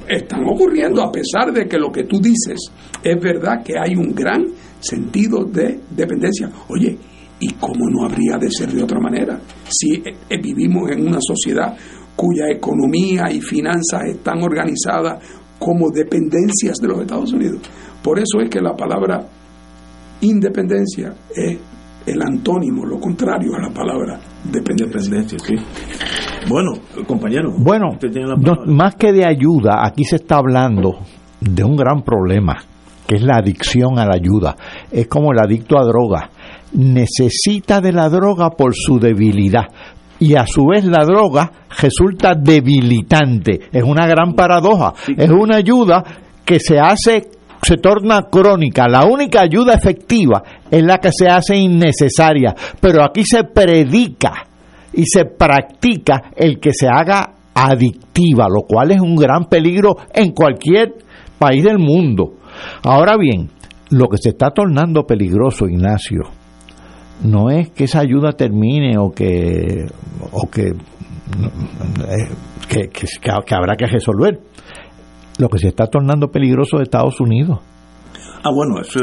están ocurriendo a pesar de que lo que tú dices es verdad que hay un gran sentido de dependencia. Oye, ¿Y cómo no habría de ser de otra manera? Si eh, eh, vivimos en una sociedad cuya economía y finanzas están organizadas como dependencias de los Estados Unidos. Por eso es que la palabra independencia es el antónimo, lo contrario a la palabra dependencia. sí. Bueno, compañero. Bueno, más que de ayuda, aquí se está hablando de un gran problema, que es la adicción a la ayuda. Es como el adicto a droga necesita de la droga por su debilidad y a su vez la droga resulta debilitante. Es una gran paradoja. Es una ayuda que se hace se torna crónica. La única ayuda efectiva es la que se hace innecesaria. Pero aquí se predica y se practica el que se haga adictiva, lo cual es un gran peligro en cualquier país del mundo. Ahora bien, lo que se está tornando peligroso, Ignacio, no es que esa ayuda termine o que o que, eh, que, que, habrá que resolver. Lo que se está tornando peligroso de Estados Unidos. Ah, bueno, eso,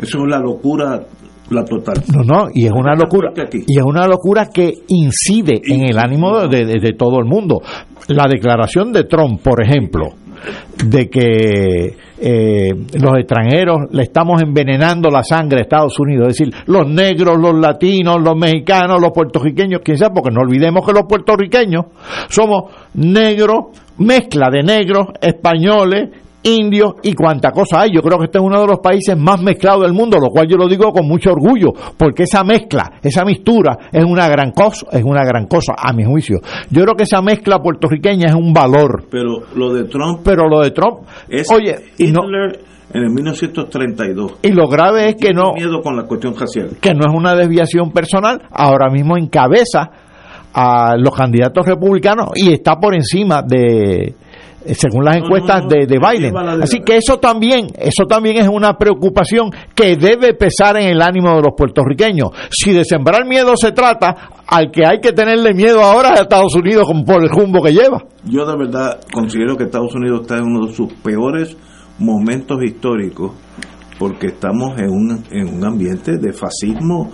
eso es la locura la total. No, no, y es una locura y es una locura que incide en el ánimo de, de, todo el mundo. La declaración de Trump, por ejemplo, de que eh, los extranjeros le estamos envenenando la sangre a Estados Unidos, es decir, los negros, los latinos, los mexicanos, los puertorriqueños, quién sabe, porque no olvidemos que los puertorriqueños somos negros, mezcla de negros, españoles, indios y cuánta cosa hay. Yo creo que este es uno de los países más mezclados del mundo, lo cual yo lo digo con mucho orgullo, porque esa mezcla, esa mistura es una gran cosa, es una gran cosa a mi juicio. Yo creo que esa mezcla puertorriqueña es un valor. Pero lo de Trump, pero lo de Trump, es oye, no en el 1932. Y lo grave es que no miedo con la cuestión racial. Que no es una desviación personal, ahora mismo encabeza a los candidatos republicanos y está por encima de según las encuestas de, de, Biden. Así que eso también, eso también es una preocupación que debe pesar en el ánimo de los puertorriqueños. Si de sembrar miedo se trata, al que hay que tenerle miedo ahora es a Estados Unidos por el rumbo que lleva. Yo de verdad considero que Estados Unidos está en uno de sus peores momentos históricos porque estamos en un, en un ambiente de fascismo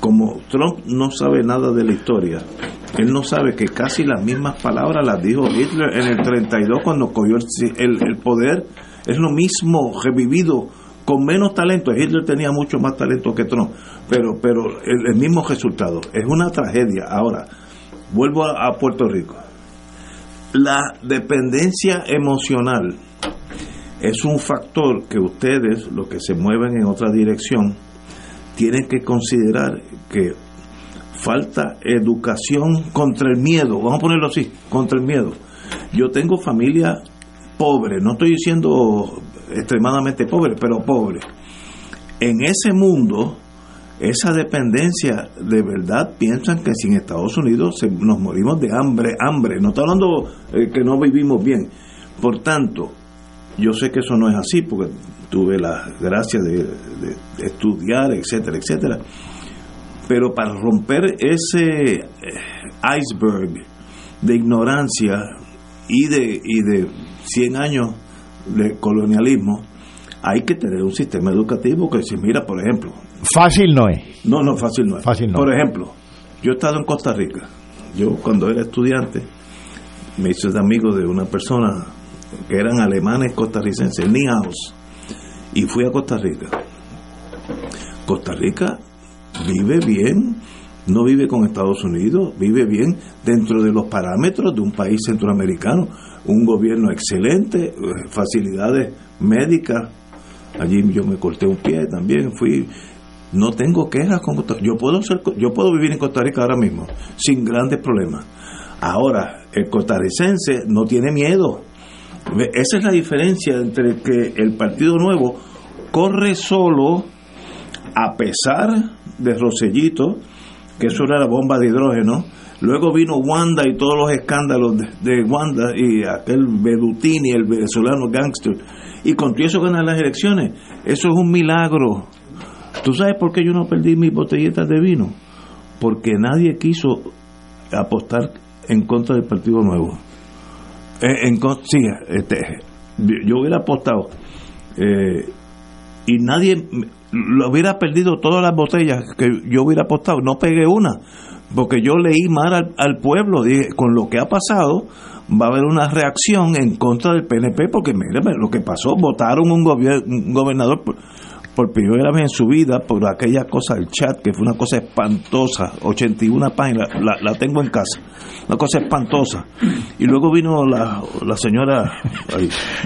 como Trump no sabe nada de la historia, él no sabe que casi las mismas palabras las dijo Hitler en el 32 cuando cogió el, poder. Es lo mismo revivido con menos talento. Hitler tenía mucho más talento que Trump, pero, pero el, mismo resultado. Es una tragedia. Ahora, vuelvo a Puerto Rico. La dependencia emocional es un factor que ustedes, los que se mueven en otra dirección, tienen que considerar que falta educación contra el miedo, vamos a ponerlo así, contra el miedo. Yo tengo familia pobre, no estoy diciendo extremadamente pobre, pero pobre. En ese mundo, esa dependencia, de verdad piensan que sin Estados Unidos nos morimos de hambre, hambre. No está hablando eh, que no vivimos bien. Por tanto, yo sé que eso no es así, porque tuve la gracia de, estudiar, etcétera, etcétera. Pero para romper ese eh, iceberg de ignorancia y de, y de 100 años de colonialismo, hay que tener un sistema educativo que se mira, por ejemplo. Fácil no es. No, no, fácil no es. Fácil no. Por ejemplo, yo he estado en Costa Rica. Yo cuando era estudiante me hice amigo de una persona que eran alemanes costarricenses, Nihaus y fui a Costa Rica. Costa Rica vive bien, no vive con Estados Unidos, vive bien dentro de los parámetros de un país centroamericano, un gobierno excelente, facilidades médicas. Allí yo me corté un pie también, fui no tengo quejas con Costa Yo puedo ser, yo puedo vivir en Costa Rica ahora mismo sin grandes problemas. Ahora, el costarricense no tiene miedo. Esa es la diferencia entre que el Partido Nuevo corre solo a pesar de Rosellito, que eso era la bomba de hidrógeno. Luego vino Wanda y todos los escándalos de, Wanda y aquel Bedutini, el venezolano gangster. Y con eso ganan las elecciones. Eso es un milagro. ¿Tú sabes por qué yo no perdí mis botelletas de vino? Porque nadie quiso apostar en contra del Partido Nuevo. Eh, en, sí, este, yo hubiera apostado eh, y nadie lo hubiera perdido todas las botellas que yo hubiera apostado. No pegué una porque yo leí mal al, pueblo. Dije, con lo que ha pasado, va a haber una reacción en contra del PNP, porque mire lo que pasó, votaron un, un gobernador por primera vez en su vida por aquella cosa del chat, que fue una cosa espantosa, 81 páginas, la, la tengo en casa, una cosa espantosa. Y luego vino la, la señora...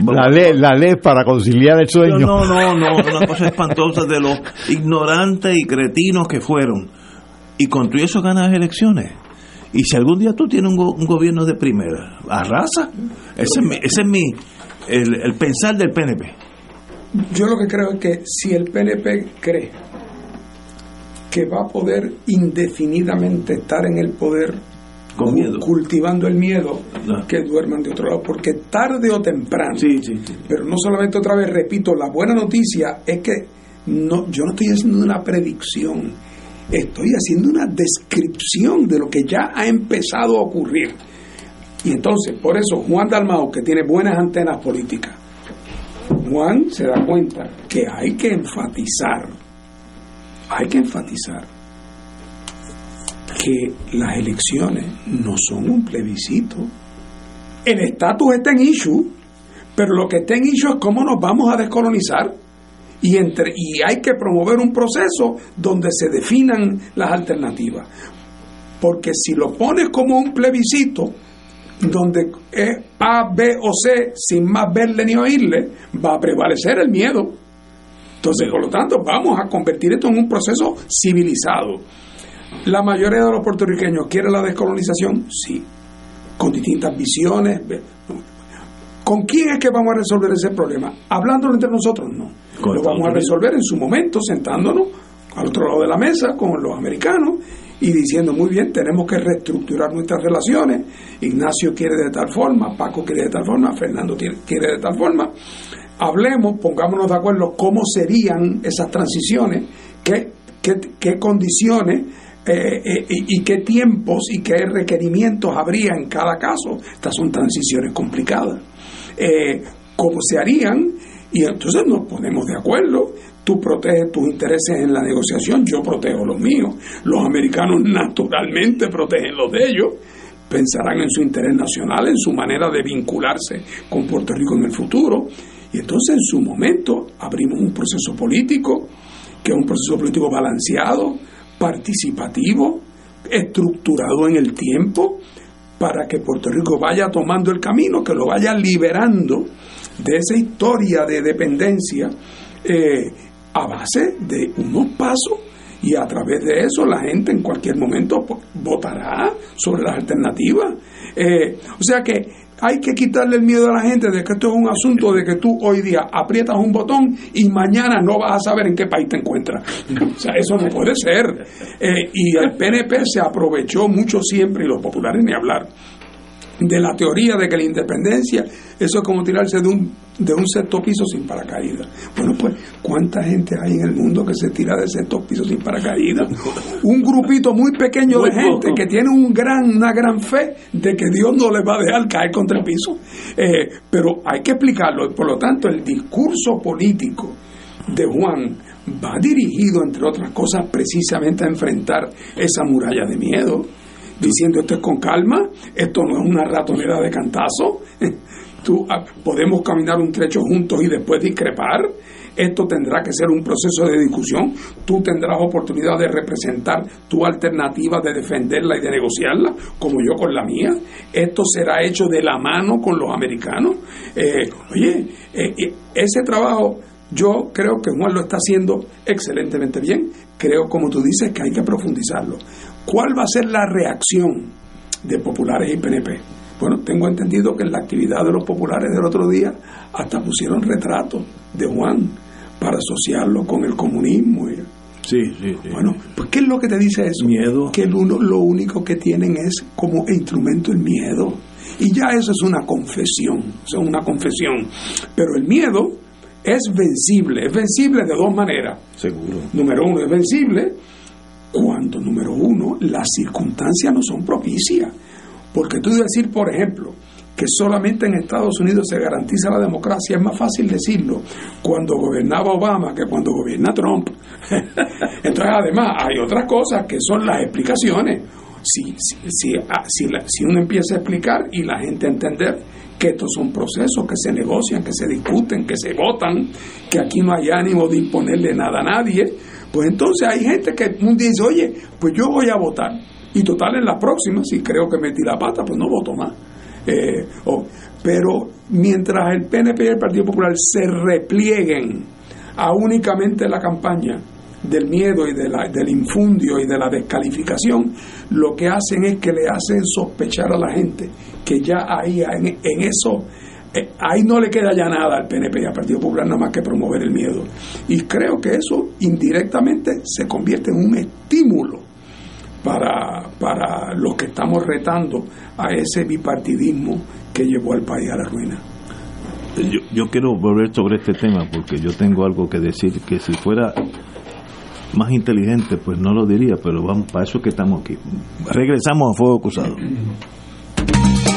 la, ley, la ley para conciliar el sueño. No, no, no, una cosa espantosa de los ignorantes y cretinos que fueron. Y con todo eso ganas elecciones. Y si algún día tú tienes un, gobierno de primera, arrasa. Ese es mi, ese es mi el, el pensar del PNP. Yo lo que creo es que si el PNP cree que va a poder indefinidamente estar en el poder cultivando el miedo, que duerman de otro lado, porque tarde o temprano, pero no solamente otra vez, repito, la buena noticia es que no, yo no estoy haciendo una predicción, estoy haciendo una descripción de lo que ya ha empezado a ocurrir. Y entonces, por eso, Juan Dalmao, que tiene buenas antenas políticas, Juan se da cuenta que hay que enfatizar, hay que enfatizar que las elecciones no son un plebiscito. El estatus está en issue, pero lo que está en issue es cómo nos vamos a descolonizar y, entre, y hay que promover un proceso donde se definan las alternativas. Porque si lo pones como un plebiscito, donde es A, B o C, sin más verle ni oírle, va a prevalecer el miedo. Entonces, por lo tanto, vamos a convertir esto en un proceso civilizado. La mayoría de los puertorriqueños quiere la descolonización, sí, con distintas visiones. ¿Con quién es que vamos a resolver ese problema? Hablándolo entre nosotros, no. Lo vamos a resolver en su momento, sentándonos al otro lado de la mesa con los americanos y diciendo, muy bien, tenemos que reestructurar nuestras relaciones, Ignacio quiere de tal forma, Paco quiere de tal forma, Fernando quiere de tal forma, hablemos, pongámonos de acuerdo cómo serían esas transiciones, qué, qué, condiciones eh, eh, y, qué tiempos y qué requerimientos habría en cada caso. Estas son transiciones complicadas. Eh, ¿Cómo se harían? Y entonces nos ponemos de acuerdo Tú proteges tus intereses en la negociación, yo protejo los míos. Los americanos naturalmente protegen los de ellos. Pensarán en su interés nacional, en su manera de vincularse con Puerto Rico en el futuro. Y entonces en su momento abrimos un proceso político, que es un proceso político balanceado, participativo, estructurado en el tiempo, para que Puerto Rico vaya tomando el camino, que lo vaya liberando de esa historia de dependencia eh, a base de unos pasos y a través de eso la gente en cualquier momento votará sobre las alternativas. Eh, o sea que hay que quitarle el miedo a la gente de que esto es un asunto de que tú hoy día aprietas un botón y mañana no vas a saber en qué país te encuentras. O sea, eso no puede ser. Eh, y el PNP se aprovechó mucho siempre, y los populares ni hablar, de la teoría de que la independencia, eso es como tirarse de un, de un sexto piso sin paracaídas. Bueno, pues, ¿cuánta gente hay en el mundo que se tira de sexto piso sin paracaídas? Un grupito muy pequeño de gente que tiene un gran, una gran fe de que Dios no les va a dejar caer contra el piso. Eh, pero hay que explicarlo. Por lo tanto, el discurso político de Juan va dirigido, entre otras cosas, precisamente a enfrentar esa muralla de miedo diciendo esto es con calma, esto no es una ratonera de cantazo, Tú, ah, podemos caminar un trecho juntos y después discrepar. Esto tendrá que ser un proceso de discusión. Tú tendrás oportunidad de representar tu alternativa, de defenderla y de negociarla, como yo con la mía. Esto será hecho de la mano con los americanos. Eh, oye, eh, ese trabajo yo creo que Juan lo está haciendo excelentemente bien. Creo, como tú dices, que hay que profundizarlo. ¿Cuál va a ser la reacción de populares y PNP? Bueno, tengo entendido que en la actividad de los populares del otro día hasta pusieron retratos de Juan para asociarlo con el comunismo. Sí, sí, Bueno, pues ¿qué es lo que te dice eso? Miedo. Que el uno, lo único que tienen es como instrumento el miedo. Y ya eso es una confesión, es una confesión. Pero el miedo es vencible, es vencible de dos maneras. Seguro. Número uno, es vencible cuando, número uno, las circunstancias no son propicias. Porque tú decir, por ejemplo, que solamente en Estados Unidos se garantiza la democracia, es más fácil decirlo cuando gobernaba Obama que cuando gobierna Trump. Entonces, además, hay otras cosas que son las explicaciones. Si, si, si, ah, si, si uno empieza a explicar y la gente a entender que estos son procesos que se negocian, que se discuten, que se votan, que aquí no hay ánimo de imponerle nada a nadie, pues entonces hay gente que dice, oye, pues yo voy a votar y total, en la próxima, si creo que metí la pata, pues no voto más. Eh, pero mientras el PNP y el Partido Popular se replieguen a únicamente la campaña del miedo y del infundio y de la descalificación, lo que hacen es que le hacen sospechar a la gente que ya ahí, en, en eso, eh, ahí no le queda ya nada al PNP y al Partido Popular nada más que promover el miedo. Y creo que eso indirectamente se convierte en un estímulo para, para los que estamos retando a ese bipartidismo que llevó al país a la ruina. Yo, yo quiero volver sobre este tema porque yo tengo algo que decir que si fuera más inteligente pues no lo diría, pero vamos, para eso que estamos aquí. Regresamos a Fuego Cruzado.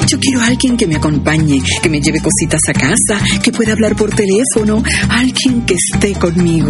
Yo quiero a alguien que me acompañe, que me lleve cositas a casa, que pueda hablar por teléfono, alguien que esté conmigo.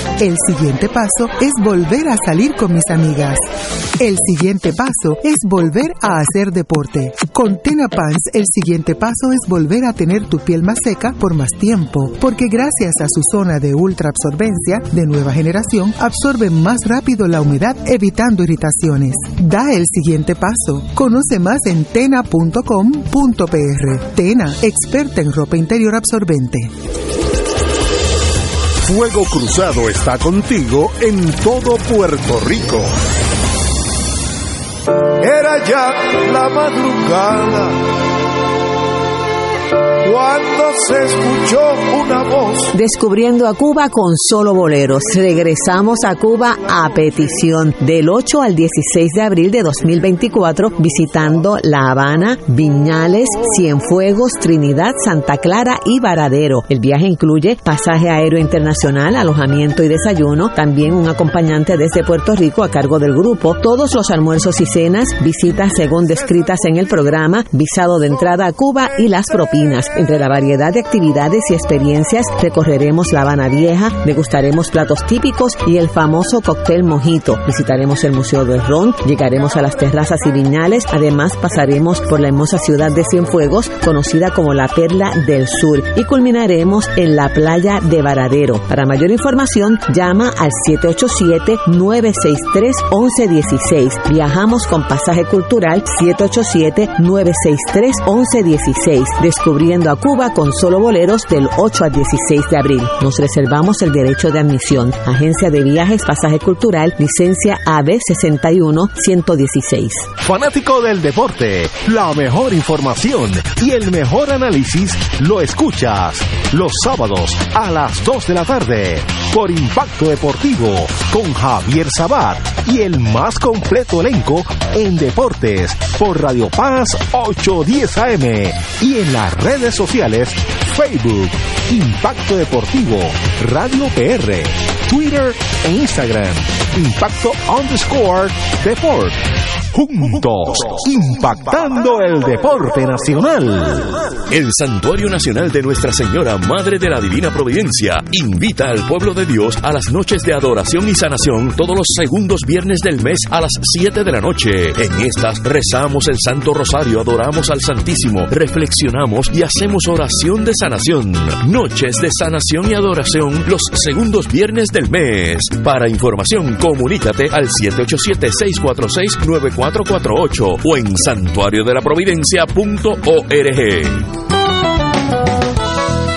El siguiente paso es volver a salir con mis amigas. El siguiente paso es volver a hacer deporte. Con Tena Pants, el siguiente paso es volver a tener tu piel más seca por más tiempo, porque gracias a su zona de ultra absorbencia de nueva generación, absorbe más rápido la humedad, evitando irritaciones. Da el siguiente paso. Conoce más en tena.com.pr. Tena, experta en ropa interior absorbente. Fuego Cruzado está contigo en todo Puerto Rico. Era ya la madrugada cuando se escuchó una voz. Descubriendo a Cuba con solo boleros. Regresamos a Cuba a petición del 8 al 16 de abril de 2024 visitando La Habana, Viñales, Cienfuegos, Trinidad, Santa Clara y Varadero. El viaje incluye pasaje aéreo internacional, alojamiento y desayuno, también un acompañante desde Puerto Rico a cargo del grupo, todos los almuerzos y cenas, visitas según descritas en el programa, visado de entrada a Cuba y las propinas. Entre la variedad de actividades y experiencias, recorreremos La Habana Vieja, degustaremos platos típicos y el famoso cóctel mojito. Visitaremos el Museo del Ron, llegaremos a las terrazas y viñales, además pasaremos por la hermosa ciudad de Cienfuegos, conocida como la Perla del Sur, y culminaremos en la playa de Varadero. Para mayor información, llama al 787-963-1116. Viajamos con pasaje cultural 787-963-1116, descubriendo a Cuba con solo boleros del 8 al 16 de abril. Nos reservamos el derecho de admisión. Agencia de Viajes, Pasaje Cultural, licencia AB 61116. Fanático del deporte, la mejor información y el mejor análisis lo escuchas los sábados a las 2 de la tarde por Impacto Deportivo con Javier Sabat y el más completo elenco en deportes por Radio Paz 810 AM y en las redes sociales Facebook, Impacto Deportivo, Radio PR, Twitter e Instagram, Impacto underscore Deport. Juntos, impactando el deporte nacional. El Santuario Nacional de Nuestra Señora Madre de la Divina Providencia invita al pueblo de Dios a las noches de adoración y sanación todos los segundos viernes del mes a las 7 de la noche. En estas rezamos el Santo Rosario, adoramos al Santísimo, reflexionamos y hacemos oración de sanación. Noches de sanación y adoración los segundos viernes del mes. Para información, comunícate al 787-646-94 448 o en santuariodelaprovidencia.org.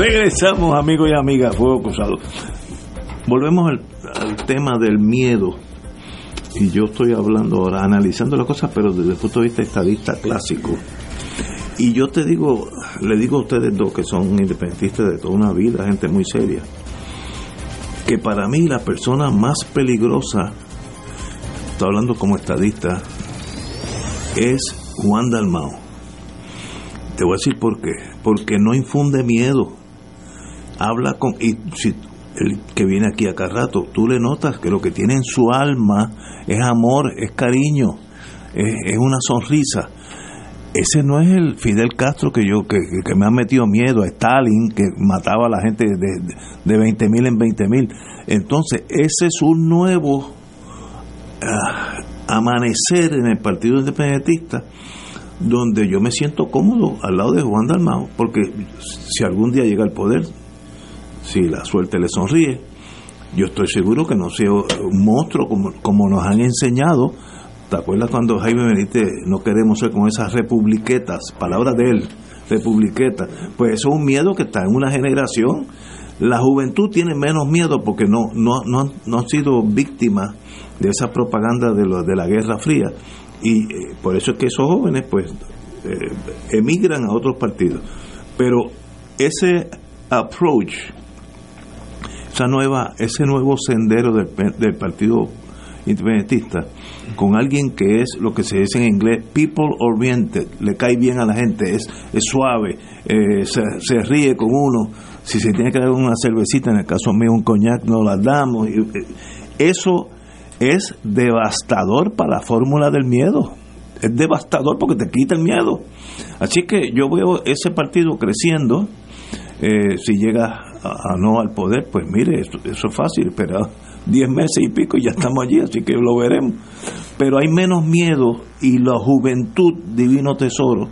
Regresamos, amigos y amigas, Fuego Cruzado. Volvemos al, al, tema del miedo. Y yo estoy hablando ahora, analizando las cosas, pero desde el punto de vista estadista clásico. Y yo te digo, le digo a ustedes dos que son independentistas de toda una vida, gente muy seria, que para mí la persona más peligrosa, estoy hablando como estadista, es Juan Dalmao. Te voy a decir por qué. Porque no infunde miedo habla con y si el que viene aquí a cada rato, tú le notas que lo que tiene en su alma es amor, es cariño, es, una sonrisa. Ese no es el Fidel Castro que yo que, que, me ha metido miedo, a Stalin que mataba a la gente de, de 20 mil en 20 mil. Entonces, ese es un nuevo uh, amanecer en el Partido Independentista donde yo me siento cómodo al lado de Juan Dalmao, porque si algún día llega al poder, si la suerte le sonríe. Yo estoy seguro que no sea un monstruo como, como nos han enseñado. ¿Te acuerdas cuando Jaime Benítez no queremos ser como esas republiquetas? Palabras de él, republiquetas. Pues eso es un miedo que está en una generación. La juventud tiene menos miedo porque no, no, no, no han sido víctimas de esa propaganda de, lo, de la Guerra Fría. Y eh, por eso es que esos jóvenes pues eh, emigran a otros partidos. Pero ese approach esa nueva, ese nuevo sendero del, del Partido Independentista con alguien que es lo que se dice en inglés people oriented, le cae bien a la gente, es, es suave, eh, se, se, ríe con uno, si se tiene que dar una cervecita, en el caso mío un coñac, no la damos. Eso es devastador para la fórmula del miedo, es devastador porque te quita el miedo. Así que yo veo ese partido creciendo, eh, si llega a, no al poder, pues mire, eso, eso es fácil, esperar 10 meses y pico y ya estamos allí, así que lo veremos. Pero hay menos miedo y la juventud, divino tesoro,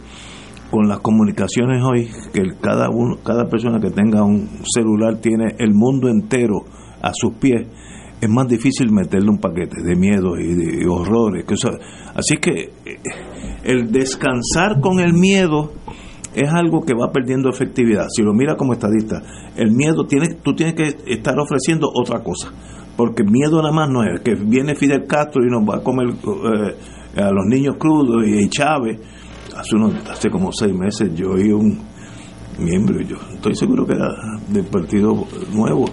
con las comunicaciones hoy, que cada, uno, cada persona que tenga un celular tiene el mundo entero a sus pies, es más difícil meterle un paquete de miedo y de horrores. Que así que el descansar con el miedo es algo que va perdiendo efectividad. Si lo mira como estadista, el miedo tiene, tú tienes que estar ofreciendo otra cosa, porque miedo nada más no es que viene Fidel Castro y nos va a comer eh, a los niños crudos y, Chávez. Hace, unos, hace como seis meses yo oí un miembro, yo estoy seguro que era del Partido Nuevo,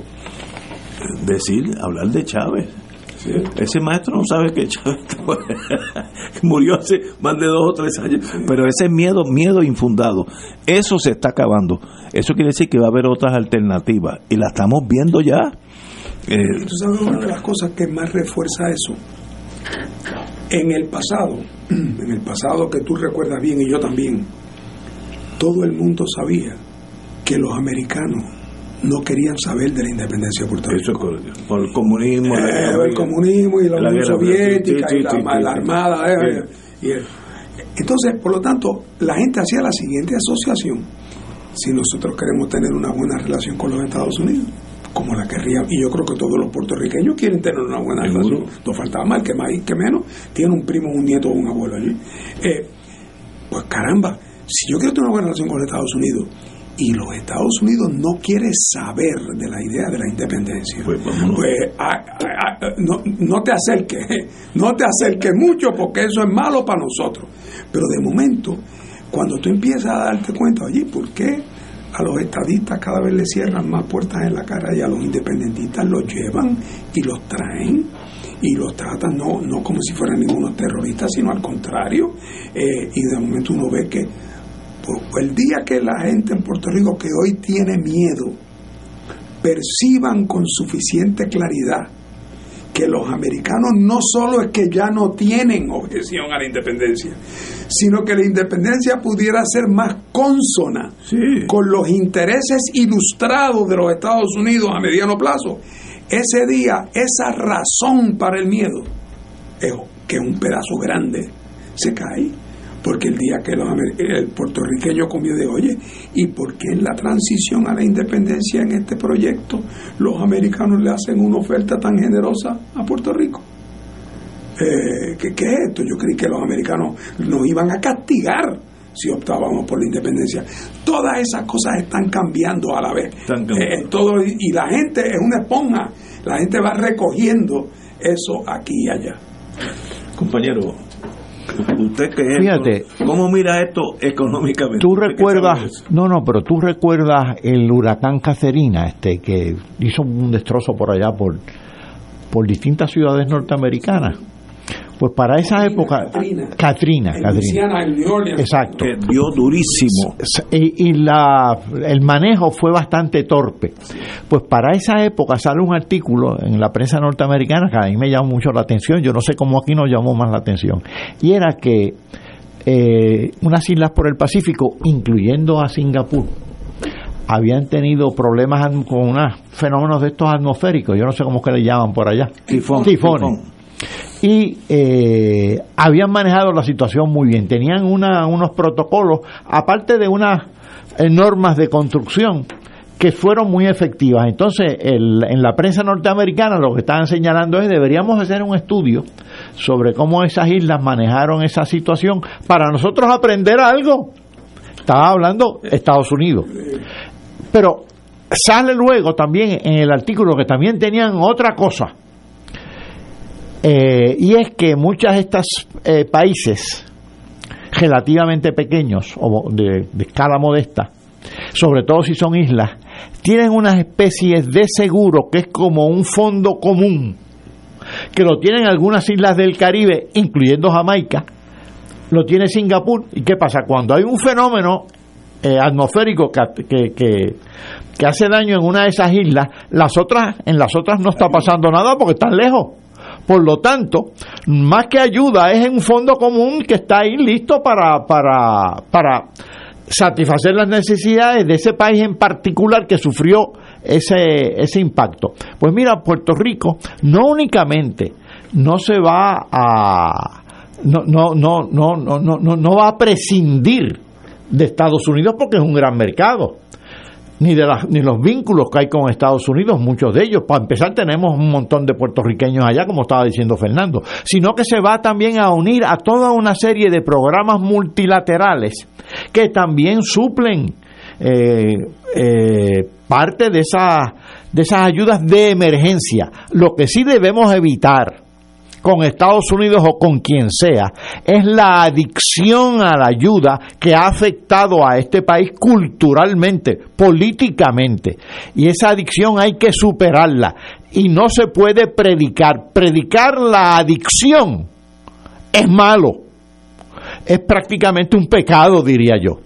decir, hablar de Chávez. Sí. Ese maestro no sabe que murió hace más de dos o tres años, pero ese miedo, miedo infundado, eso se está acabando. Eso quiere decir que va a haber otras alternativas y la estamos viendo ya. Eh, ¿Tú sabes una de las cosas que más refuerza eso? En el pasado, en el pasado que tú recuerdas bien y yo también, todo el mundo sabía que los americanos no querían saber de la independencia de Puerto Rico. Eso por el comunismo, eh, el comunismo y la, Unión Soviética y la, Armada. Eh, y entonces, por lo tanto, la gente hacía la siguiente asociación. Si nosotros queremos tener una buena relación con los Estados Unidos, como la querría, y yo creo que todos los puertorriqueños quieren tener una buena relación, no faltaba más, que más y que menos, tiene un primo, un nieto o un abuelo allí. Eh, pues caramba, si yo quiero tener una buena relación con los Estados Unidos y los Estados Unidos no quiere saber de la idea de la independencia, pues, pues no, no, te acerques, no te acerques mucho porque eso es malo para nosotros. Pero de momento, cuando tú empiezas a darte cuenta, oye, ¿por qué a los estadistas cada vez le cierran más puertas en la cara y a los independentistas los llevan y los traen? y los tratan no, no como si fueran ningunos terroristas, sino al contrario. Eh, y de momento uno ve que el día que la gente en Puerto Rico que hoy tiene miedo perciban con suficiente claridad que los americanos no solo es que ya no tienen objeción a la independencia, sino que la independencia pudiera ser más consona con los intereses ilustrados de los Estados Unidos a mediano plazo. Ese día, esa razón para el miedo, que es un pedazo grande, se cae porque el día que los, el puertorriqueño comió de, oye, ¿y por qué en la transición a la independencia en este proyecto los americanos le hacen una oferta tan generosa a Puerto Rico? Eh, ¿qué, es esto? Yo creí que los americanos nos iban a castigar si optábamos por la independencia. Todas esas cosas están cambiando a la vez. Eh, todo, y la gente es una esponja. La gente va recogiendo eso aquí y allá. Compañero, Usted que Fíjate, ¿cómo mira esto económicamente? Tú recuerdas, no, no, pero tú recuerdas el huracán Cacerina, este que hizo un destrozo por allá por por distintas ciudades norteamericanas. Pues para esa época, Katrina, Katrina, exacto, que dio durísimo. Y, la, el manejo fue bastante torpe. Pues para esa época sale un artículo en la prensa norteamericana que a mí me llamó mucho la atención. Yo no sé cómo aquí nos llamó más la atención. Y era que eh, unas islas por el Pacífico, incluyendo a Singapur, habían tenido problemas con unos fenómenos de estos atmosféricos, yo no sé cómo es que le llaman por allá, tifones y eh, habían manejado la situación muy bien. Tenían unos protocolos, aparte de unas eh, normas de construcción que fueron muy efectivas. Entonces, en la prensa norteamericana lo que estaban señalando es deberíamos hacer un estudio sobre cómo esas islas manejaron esa situación para nosotros aprender algo. Estaba hablando Estados Unidos. Pero sale luego también en el artículo que también tenían otra cosa eh, y es que muchos de estos eh, países relativamente pequeños o de, escala modesta, sobre todo si son islas, tienen unas especies de seguro que es como un fondo común, que lo tienen algunas islas del Caribe, incluyendo Jamaica, lo tiene Singapur. ¿Y qué pasa? Cuando hay un fenómeno eh, atmosférico que, que, que, hace daño en una de esas islas, las otras, en las otras no está pasando nada porque están lejos. Por lo tanto, más que ayuda, es un fondo común que está ahí listo para, para, para satisfacer las necesidades de ese país en particular que sufrió ese, ese impacto. Pues mira, Puerto Rico no únicamente no se va a no, no, no, no, no, no, no va a prescindir de Estados Unidos porque es un gran mercado ni de ni los vínculos que hay con Estados Unidos, muchos de ellos. Para empezar, tenemos un montón de puertorriqueños allá, como estaba diciendo Fernando, sino que se va también a unir a toda una serie de programas multilaterales que también suplen eh, eh, parte de, esa, de esas ayudas de emergencia. Lo que sí debemos evitar con Estados Unidos o con quien sea, es la adicción a la ayuda que ha afectado a este país culturalmente, políticamente. Y esa adicción hay que superarla. Y no se puede predicar. Predicar la adicción es malo. Es prácticamente un pecado, diría yo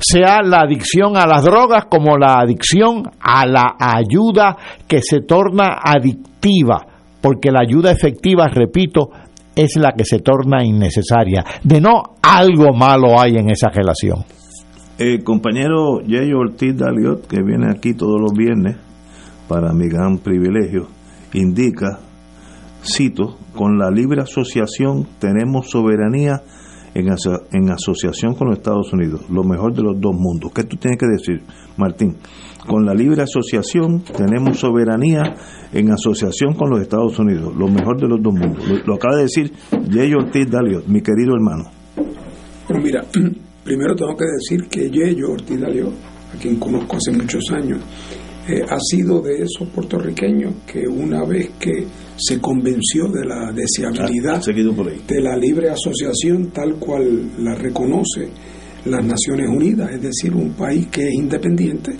sea la adicción a las drogas como la adicción a la ayuda que se torna adictiva porque la ayuda efectiva, repito, es la que se torna innecesaria. De no, algo malo hay en esa relación. El compañero Jay Ortiz Daliot, que viene aquí todos los viernes, para mi gran privilegio, indica, cito, con la libre asociación tenemos soberanía en, en asociación con los Estados Unidos, lo mejor de los dos mundos. ¿Qué tú tienes que decir, Martín? Con la libre asociación tenemos soberanía en asociación con los Estados Unidos, lo mejor de los dos mundos. Lo, acaba de decir Jay Ortiz Daliot, mi querido hermano. Pero mira, primero tengo que decir que Yeyo Ortiz Daliot, a quien conozco hace muchos años, eh, ha sido de esos puertorriqueños que una vez que se convenció de la deseabilidad de la libre asociación tal cual la reconoce las Naciones Unidas, es decir, un país que es independiente,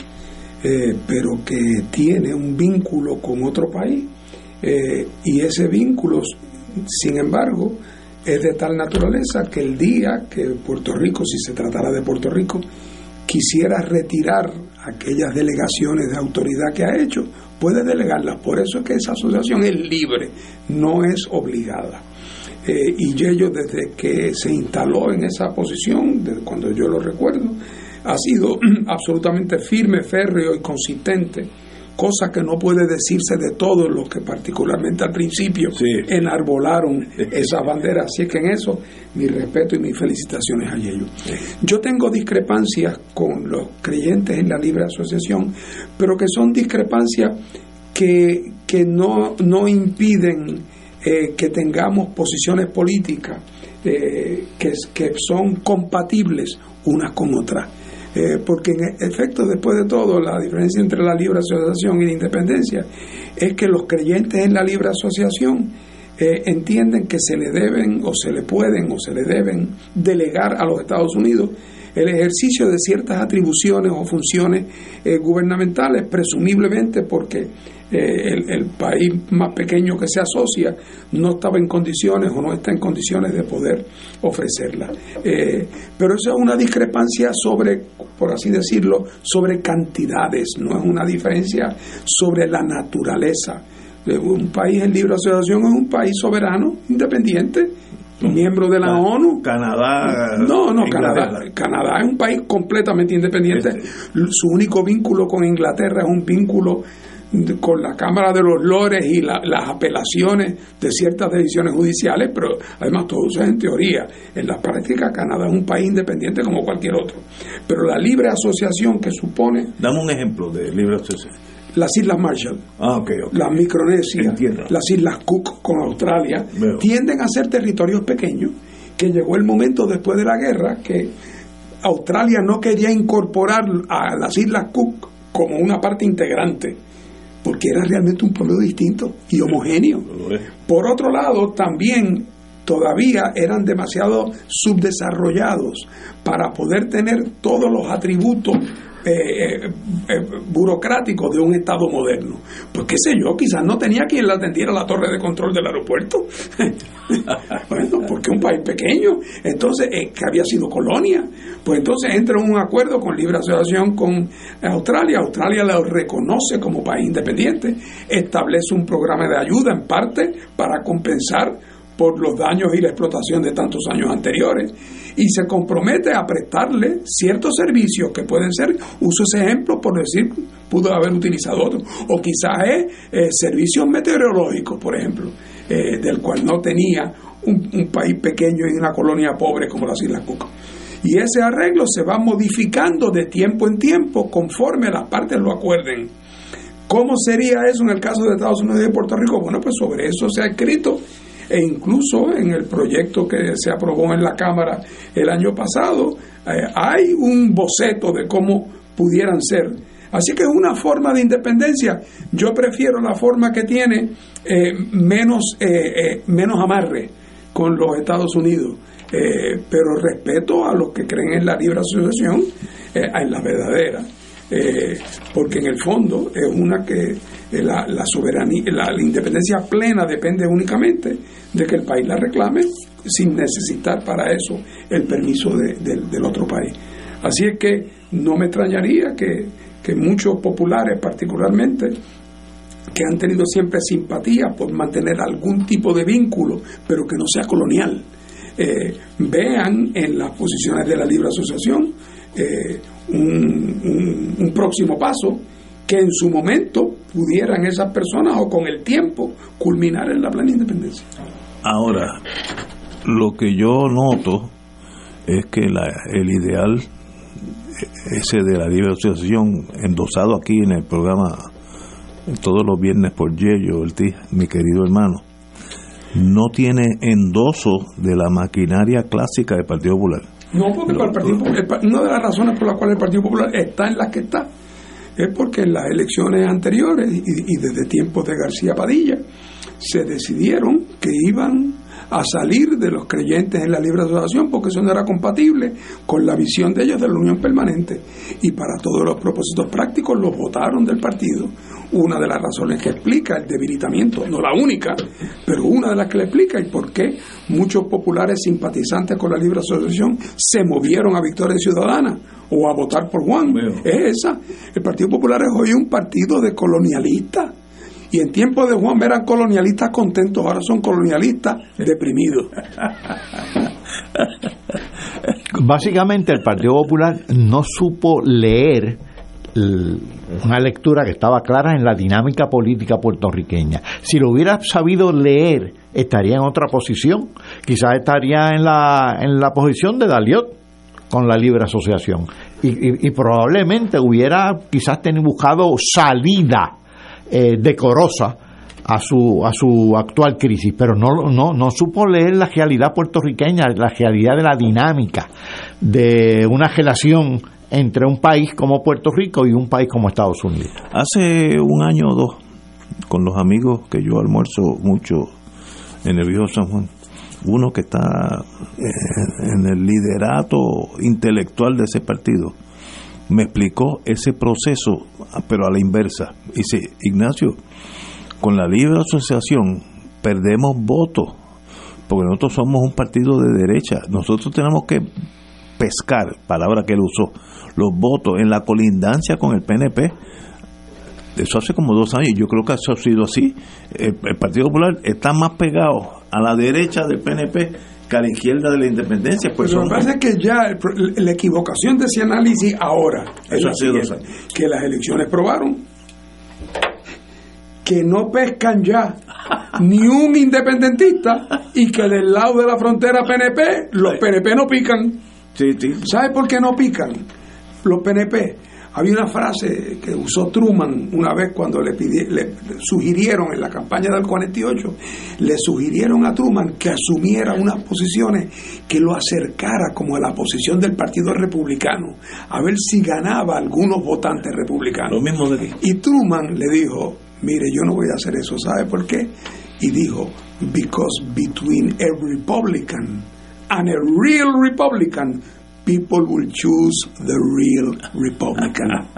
eh, pero que tiene un vínculo con otro país, eh, y ese vínculo, sin embargo, es de tal naturaleza que el día que Puerto Rico, si se tratara de Puerto Rico, quisiera retirar aquellas delegaciones de autoridad que ha hecho, puede delegarlas. Por eso es que esa asociación es libre, no es obligada. Eh, y Yello, desde que se instaló en esa posición, desde cuando yo lo recuerdo, ha sido absolutamente firme, férreo y consistente cosa que no puede decirse de todos los que particularmente al principio enarbolaron esa bandera. Así que en eso mi respeto y mis felicitaciones a ellos. Yo tengo discrepancias con los creyentes en la libre asociación, pero que son discrepancias que, que no, no impiden eh, que tengamos posiciones políticas eh, que, que son compatibles unas con otras. Eh, porque en efecto, después de todo, la diferencia entre la libre asociación y la independencia es que los creyentes en la libre asociación eh, entienden que se le deben o se le pueden o se le deben delegar a los Estados Unidos el ejercicio de ciertas atribuciones o funciones eh, gubernamentales, presumiblemente porque eh, el, país más pequeño que se asocia no estaba en condiciones o no está en condiciones de poder ofrecerla. Eh, pero eso es una discrepancia sobre, por así decirlo, sobre cantidades, no es una diferencia sobre la naturaleza. Un país en libre asociación es un país soberano, independiente, miembro de la ONU. Canadá. No, no, Canadá. Canadá es un país completamente independiente. Su único vínculo con Inglaterra es un vínculo con la Cámara de los Lores y las apelaciones de ciertas decisiones judiciales, pero además todo eso es en teoría. En la práctica, Canadá es un país independiente como cualquier otro. Pero la libre asociación que supone. Dame un ejemplo de libre asociación las Islas Marshall, ah, las Micronesia, las Islas Cook con Australia, tienden a ser territorios pequeños, que llegó el momento después de la guerra que Australia no quería incorporar a las Islas Cook como una parte integrante, porque era realmente un pueblo distinto y homogéneo. Por otro lado, también todavía eran demasiado subdesarrollados para poder tener todos los atributos eh, eh, eh, burocrático de un Estado moderno. Pues qué sé yo, quizás no tenía quien le atendiera la torre de control del aeropuerto. bueno, porque un país pequeño, entonces, que había sido colonia. Pues entonces entra en un acuerdo con libre asociación con Australia. Australia lo reconoce como país independiente, establece un programa de ayuda en parte para compensar por los daños y la explotación de tantos años anteriores y se compromete a prestarle ciertos servicios que pueden ser, uso ese ejemplo por decir, pudo haber utilizado otro, o quizás es eh, servicios meteorológicos, por ejemplo, eh, del cual no tenía un, país pequeño y una colonia pobre como las Islas Cook. Y ese arreglo se va modificando de tiempo en tiempo conforme las partes lo acuerden. ¿Cómo sería eso en el caso de Estados Unidos y de Puerto Rico? Bueno, pues sobre eso se ha escrito e incluso en el proyecto que se aprobó en la Cámara el año pasado eh, hay un boceto de cómo pudieran ser. Así que es una forma de independencia. Yo prefiero la forma que tiene eh, menos, eh, menos amarre con los Estados Unidos. pero respeto a los que creen en la libre asociación, en la verdadera. Porque en el fondo es una que la, la soberanía, la, independencia plena depende únicamente de que el país la reclame sin necesitar para eso el permiso del otro país. Así es que no me extrañaría que, muchos populares particularmente, que han tenido siempre simpatía por mantener algún tipo de vínculo, pero que no sea colonial, eh, vean en las posiciones de la libre asociación eh, un próximo paso que en su momento pudieran esas personas o con el tiempo culminar en la plena independencia. Ahora, lo que yo noto es que la, el ideal ese de la libre asociación endosado aquí en el programa todos los viernes por Yello, mi querido hermano, no tiene endoso de la maquinaria clásica del Partido Popular. No, porque el Partido Popular, una de las razones por las cuales el Partido Popular está en las que está es porque en las elecciones anteriores y, y desde tiempos de García Padilla se decidieron que iban a salir de los creyentes en la libre asociación porque eso no era compatible con la visión de ellos de la unión permanente. Y para todos los propósitos prácticos los votaron del partido. Una de las razones que explica el debilitamiento, no la única, pero una de las que le explica y por qué muchos populares simpatizantes con la libre asociación se movieron a Victoria Ciudadana o a votar por Juan. Es esa. El Partido Popular es hoy un partido de colonialistas y en tiempos de Juan eran colonialistas contentos, ahora son colonialistas deprimidos. Básicamente el Partido Popular no supo leer una lectura que estaba clara en la dinámica política puertorriqueña. Si lo hubiera sabido leer, estaría en otra posición. Quizás estaría en la, en la posición de Daliot con la libre asociación. Y, y probablemente hubiera quizás tenido buscado salida eh, decorosa a su, a su actual crisis, pero no, no, no supo leer la realidad puertorriqueña, la realidad de la dinámica de una relación entre un país como Puerto Rico y un país como Estados Unidos. Hace un año o dos, con los amigos que yo almuerzo mucho en el viejo San Juan, uno que está eh, en el liderato intelectual de ese partido, me explicó ese proceso, pero a la inversa. Dice, Ignacio, con la libre asociación perdemos votos, porque nosotros somos un partido de derecha. Nosotros tenemos que pescar, palabra que él usó, los votos en la colindancia con el PNP. Eso hace como dos años, yo creo que eso ha sido así. El, el Partido Popular está más pegado a la derecha del PNP que a la izquierda de la independencia. Pues lo que pasa es que ya la equivocación de ese análisis ahora eso es que las elecciones probaron que no pescan ya ni un independentista y que del lado de la frontera PNP los PNP no pican. Sí, sí. ¿Sabe por qué no pican los PNP? Había una frase que usó Truman una vez cuando le, le sugirieron en la campaña del 48, le sugirieron a Truman que asumiera unas posiciones que lo acercara como a la posición del Partido Republicano, a ver si ganaba algunos votantes republicanos. Lo mismo de Y Truman le dijo, mire, yo no voy a hacer eso, ¿sabe por qué? Y dijo, because between a Republican and a real Republican, people will choose the real Republican.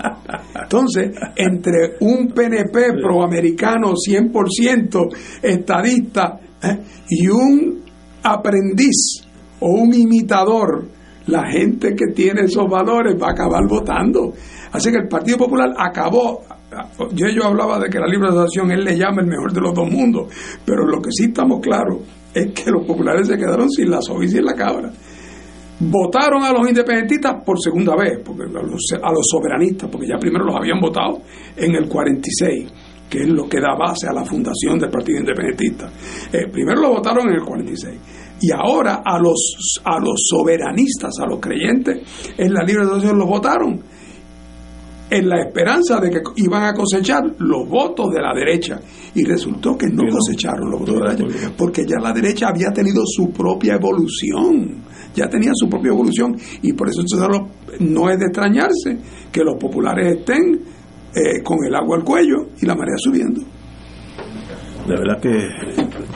Entonces, entre un PNP proamericano 100% estadista ¿eh? y un aprendiz o un imitador, la gente que tiene esos valores va a acabar votando. Así que el Partido Popular acabó yo, yo hablaba de que la libre asociación él le llama el mejor de los dos mundos, pero lo que sí estamos claros es que los populares se quedaron sin la soga y la cabra votaron a los independentistas por segunda vez, porque a, los, soberanistas, porque ya primero los habían votado en el 46, que es lo que da base a la fundación del Partido Independentista. Eh, primero lo votaron en el 46 y ahora a los, a los soberanistas, a los creyentes en la libre asociación los votaron. En la esperanza de que iban a cosechar los votos de la derecha. Y resultó que no cosecharon los votos de la derecha, porque ya la derecha había tenido su propia evolución ya tenía su propia evolución y por eso no es de extrañarse que los populares estén eh, con el agua al cuello y la marea subiendo. De verdad que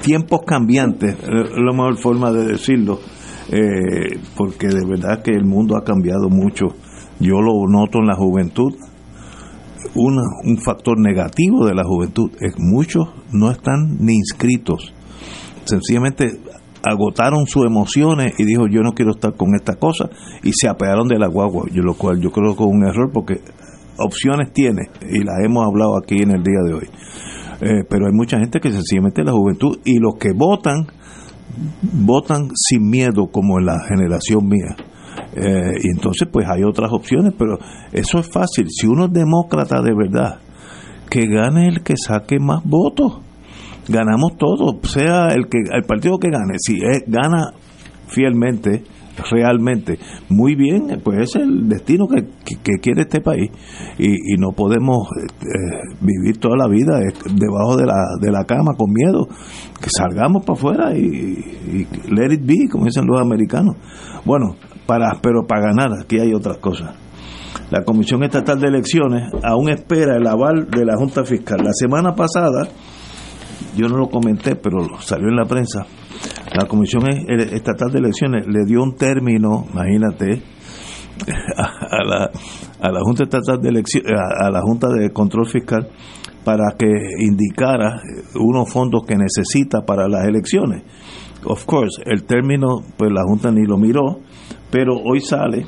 tiempos cambiantes es la mejor forma de decirlo, eh, porque de verdad que el mundo ha cambiado mucho. Yo lo noto en la juventud. un factor negativo de la juventud es muchos no están ni inscritos. Sencillamente agotaron sus emociones y dijo yo no quiero estar con esta cosa y se apearon de la guagua, yo, lo cual yo creo que es un error porque opciones tiene y las hemos hablado aquí en el día de hoy. Eh, pero hay mucha gente que sencillamente la juventud y los que votan, votan sin miedo como en la generación mía. Eh, y entonces pues hay otras opciones, pero eso es fácil. Si uno es demócrata de verdad, que gane el que saque más votos. Ganamos todos, sea el que el partido que gane, si es, gana fielmente, realmente muy bien, pues es el destino que, que, quiere este país y, y no podemos eh, vivir toda la vida debajo de la, de la cama con miedo, que salgamos para afuera y, y let it be, como dicen los americanos. Bueno, para, pero para ganar aquí hay otras cosas. La Comisión Estatal de Elecciones aún espera el aval de la Junta Fiscal. La semana pasada, yo no lo comenté, pero salió en la prensa, la Comisión Estatal de Elecciones le dio un término, imagínate, a la, a la Junta Estatal de Elecciones, a la Junta de Control Fiscal para que indicara unos fondos que necesita para las elecciones. Of course, el término, pues la Junta ni lo miró, pero hoy sale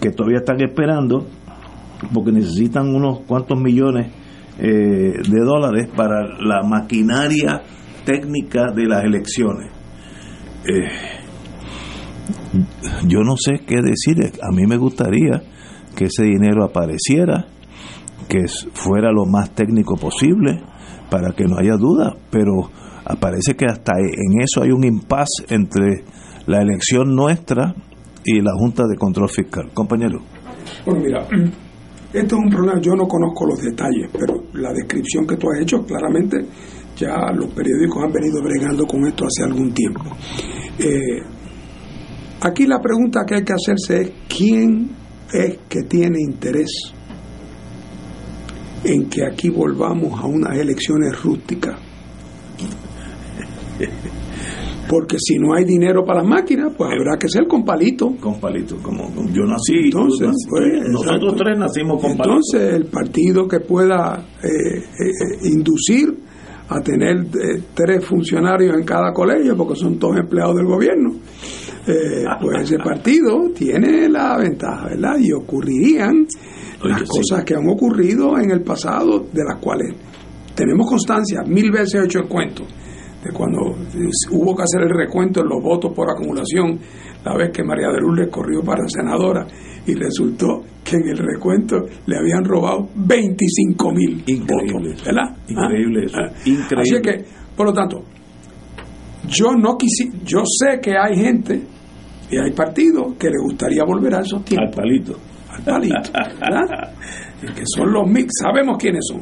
que todavía están esperando porque necesitan unos cuantos millones eh, de dólares para la maquinaria técnica de las elecciones. Eh, yo no sé qué decir, a mí me gustaría que ese dinero apareciera, que fuera lo más técnico posible, para que no haya duda, pero aparece que hasta en eso hay un impasse entre la elección nuestra y la Junta de Control Fiscal. Compañero. Bueno, mira, esto es un problema, yo no conozco los detalles, pero la descripción que tú has hecho, claramente ya los periódicos han venido bregando con esto hace algún tiempo. Eh, aquí la pregunta que hay que hacerse es, ¿quién es que tiene interés en que aquí volvamos a unas elecciones rústicas? porque si no hay dinero para las máquinas, pues habrá que ser con palito. Con palito, como, yo nací. Entonces, pues, nosotros tres nacimos con palito. Entonces, el partido que pueda eh, eh, inducir a tener eh, tres funcionarios en cada colegio, porque son todos empleados del gobierno, pues ese partido tiene la ventaja, ¿verdad? Y ocurrirían las cosas que han ocurrido en el pasado, de las cuales tenemos constancia, mil veces he hecho el cuento cuando hubo que hacer el recuento de los votos por acumulación, la vez que María de Lourdes corrió para senadora y resultó que en el recuento le habían robado 25 mil votos, ¿verdad? Increíble eso, ah, ah. increíble. Así que, por lo tanto, yo no quisi, yo sé que hay gente y hay partidos que le gustaría volver a esos tiempos. Al palito. Al palito, ¿verdad? que son los mix, sabemos quiénes son.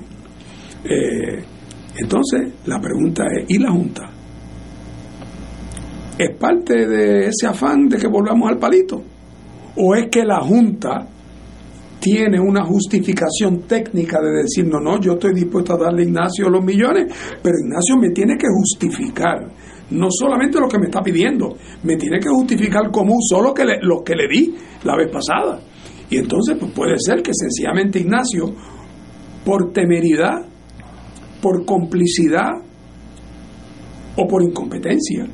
Eh, entonces, la pregunta es, ¿y la Junta? ¿Es parte de ese afán de que volvamos al palito? ¿O es que la Junta tiene una justificación técnica de decir, no, no, yo estoy dispuesto a darle a Ignacio los millones, pero Ignacio me tiene que justificar no solamente lo que me está pidiendo, me tiene que justificar cómo usó lo que le, lo que le di la vez pasada. Y entonces pues puede ser que sencillamente Ignacio, por temeridad, por complicidad o por incompetencia.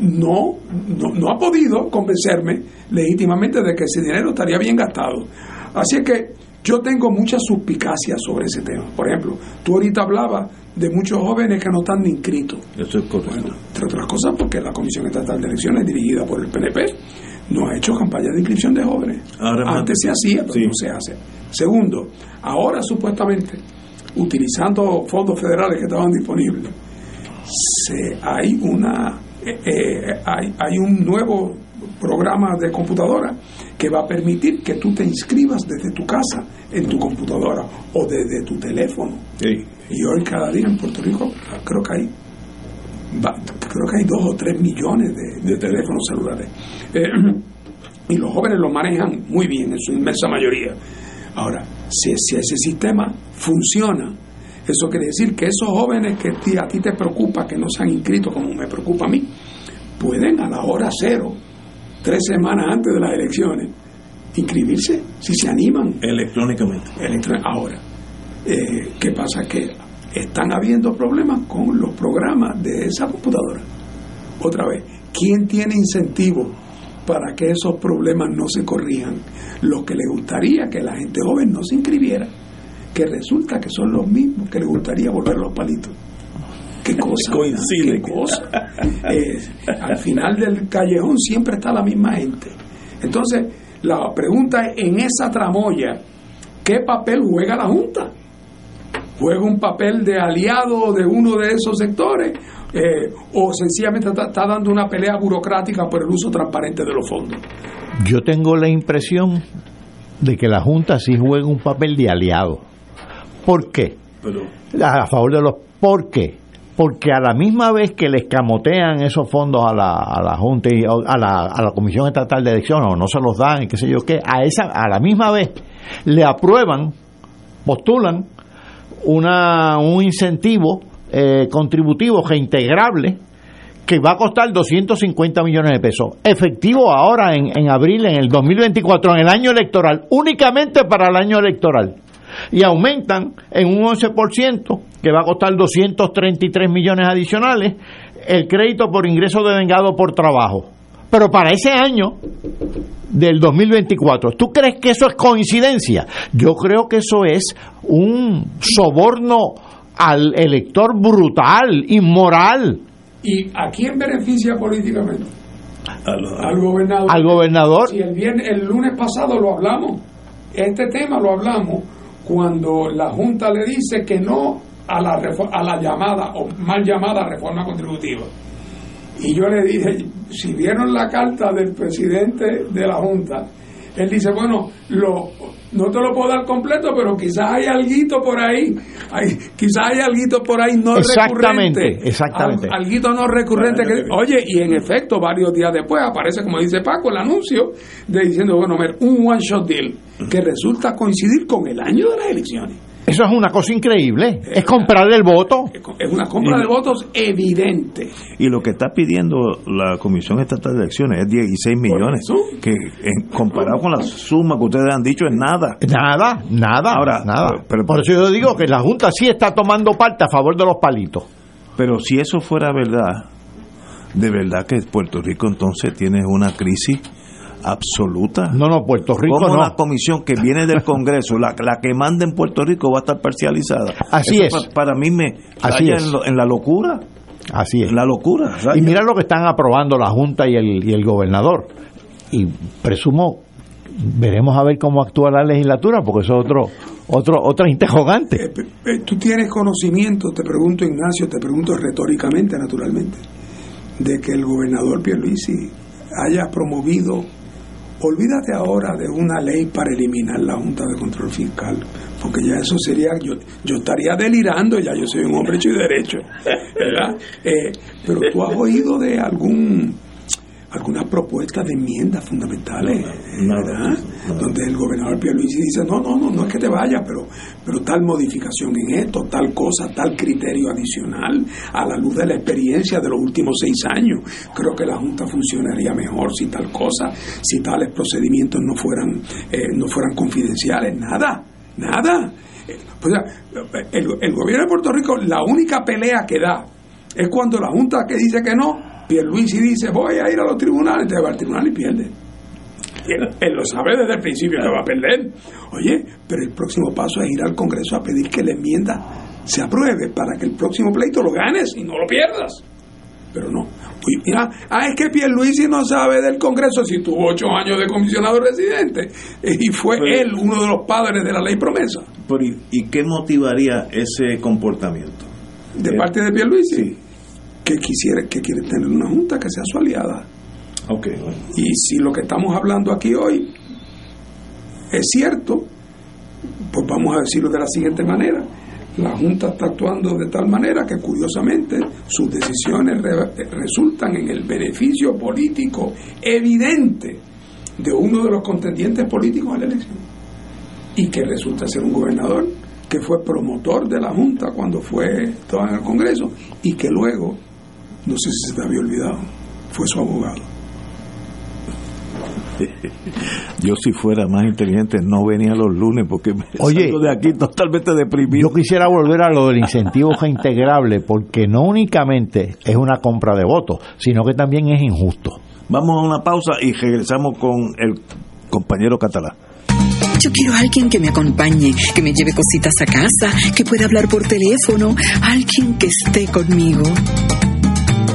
No, no, ha podido convencerme legítimamente de que ese dinero estaría bien gastado. Así es que yo tengo muchas suspicacias sobre ese tema. Por ejemplo, tú ahorita hablabas de muchos jóvenes que no están ni inscritos. Eso es correcto. entre otras cosas porque la Comisión Estatal de Elecciones, dirigida por el PNP, no ha hecho campaña de inscripción de jóvenes. Antes se hacía, pero no se hace. Segundo, ahora supuestamente utilizando fondos federales que estaban disponibles, se, hay una eh, eh, hay, hay un nuevo programa de computadora que va a permitir que tú te inscribas desde tu casa en tu computadora o desde tu teléfono. Y hoy cada día en Puerto Rico creo que hay creo que hay dos o tres millones de, teléfonos celulares. Eh, y los jóvenes lo manejan muy bien en su inmensa mayoría. Ahora, si, ese sistema funciona, eso quiere decir que esos jóvenes que a ti te preocupa que no se han inscrito como me preocupa a mí, pueden a la hora cero, tres semanas antes de las elecciones, inscribirse si se animan. Electrónicamente. Ahora, eh, ¿qué pasa? Que están habiendo problemas con los programas de esa computadora. Otra vez, ¿quién tiene incentivo para que esos problemas no se corrijan? lo que le gustaría que la gente joven no se inscribiera, que resulta que son los mismos que le gustaría volver los palitos. Qué cosa. Coincide. Qué cosa. al final del callejón siempre está la misma gente Entonces, la pregunta es, en esa tramoya, ¿qué papel juega la Junta? ¿Juega un papel de aliado de uno de esos sectores? Eh, ¿O sencillamente está, está dando una pelea burocrática por el uso transparente de los fondos? Yo tengo la impresión de que la Junta sí juega un papel de aliado. ¿Por qué? a favor de los... ¿Por qué? Porque a la misma vez que le escamotean esos fondos a la, a la Junta y a la, a la Comisión Estatal de Elecciones o no se los dan y qué sé yo qué, a, esa, a la misma vez le aprueban, postulan una, un incentivo eh, contributivo reintegrable que va a costar 250 millones de pesos, efectivo ahora en, en abril, en el 2024, en el año electoral, únicamente para el año electoral. Y aumentan en un 11%, que va a costar 233 millones adicionales, el crédito por ingreso de vengado por trabajo. Pero para ese año del 2024, ¿tú crees que eso es coincidencia? Yo creo que eso es un soborno al elector brutal, inmoral. ¿Y a quién beneficia políticamente? Al gobernador. Al gobernador. Si el, viernes, el lunes pasado lo hablamos, este tema lo hablamos cuando la Junta le dice que no a la, a la llamada o mal llamada reforma contributiva. Y yo le dije, si vieron la carta del presidente de la Junta, él dice, bueno, lo, no te lo puedo dar completo, pero quizás hay alguito por ahí, hay, quizás hay alguito por ahí no exactamente, recurrente. Exactamente, Al, alguito no recurrente. Que, oye, y en efecto, varios días después aparece, como dice Paco, el anuncio de diciendo, bueno, ver, un one-shot deal que resulta coincidir con el año de las elecciones. Eso es una cosa increíble. Es comprar el voto. Es una compra de votos evidente. Y lo que está pidiendo la Comisión Estatal de Elecciones es 16 millones, que en, comparado con la suma que ustedes han dicho es nada. Nada, nada. Ahora, nada. Pero, por eso yo digo que la Junta sí está tomando parte a favor de los palitos. Pero si eso fuera verdad, de verdad que Puerto Rico entonces tiene una crisis absoluta. No, no, Puerto Rico ¿Cómo no. la comisión que viene del Congreso, la, la que manda en Puerto Rico va a estar parcializada? Así Eso es. pa- para mí me Así es. En, lo- en la locura. Así es. En la locura. raya. Y mira lo que están aprobando la Junta y el, y el gobernador. Y presumo, veremos a ver cómo actúa la legislatura, porque eso es otro, otro, otra interrogante. Eh, Tú tienes conocimiento, te pregunto Ignacio, te pregunto retóricamente, naturalmente, de que el gobernador Pierluisi haya promovido, olvídate ahora de una ley para eliminar la Junta de Control Fiscal, porque ya eso sería, yo, yo estaría delirando, ya yo soy un hombre hecho y derecho, ¿verdad? Eh, pero tú has oído de algún algunas propuestas de enmiendas fundamentales, ¿verdad? Donde el gobernador Pierluisi dice, no, no, no, no es que te vayas, pero, pero tal modificación en esto, tal cosa, tal criterio adicional, a la luz de la experiencia de los últimos seis años, creo que la Junta funcionaría mejor si tal cosa, si tales procedimientos no fueran, eh, no fueran confidenciales, nada, nada. Eh, o sea, el, el gobierno de Puerto Rico, la única pelea que da es cuando la Junta que dice que no, Pierluisi dice voy a ir a los tribunales, te va al tribunal y pierde. Y él, él lo sabe desde el principio que va a perder. Oye, pero el próximo paso es ir al Congreso a pedir que la enmienda se apruebe para que el próximo pleito lo ganes y no lo pierdas. Pero no. Mira, ah, es que Pierluisi no sabe del Congreso si tuvo ocho años de comisionado residente y fue él uno de los padres de la ley promesa. Pero, ¿y, y qué motivaría ese comportamiento? De parte de Pierluisi, que quisiera, que quiere tener una junta que sea su aliada. Ok. Y si lo que estamos hablando aquí hoy es cierto, pues vamos a decirlo de la siguiente manera. La Junta está actuando de tal manera que curiosamente sus decisiones re- resultan en el beneficio político evidente de uno de los contendientes políticos a la elección. Y que resulta ser un gobernador que fue promotor de la Junta cuando fue estaba en el Congreso y que luego, no sé si se te había olvidado, fue su abogado. Yo si fuera más inteligente no venía los lunes porque me Oye, salgo de aquí totalmente deprimido. Yo quisiera volver a lo del incentivo reintegrable, porque no únicamente es una compra de votos, sino que también es injusto. Vamos a una pausa y regresamos con el compañero catalán. Yo quiero a alguien que me acompañe, que me lleve cositas a casa, que pueda hablar por teléfono, alguien que esté conmigo.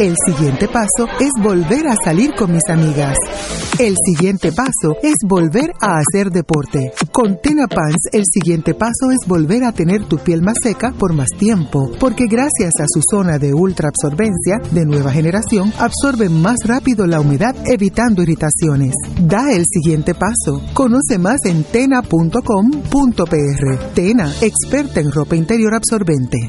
El siguiente paso es volver a salir con mis amigas. El siguiente paso es volver a hacer deporte. Con Tena Pants, el siguiente paso es volver a tener tu piel más seca por más tiempo, porque gracias a su zona de ultra absorbencia de nueva generación, absorbe más rápido la humedad evitando irritaciones. Da el siguiente paso. Conoce más en tena.com.pr. Tena, experta en ropa interior absorbente.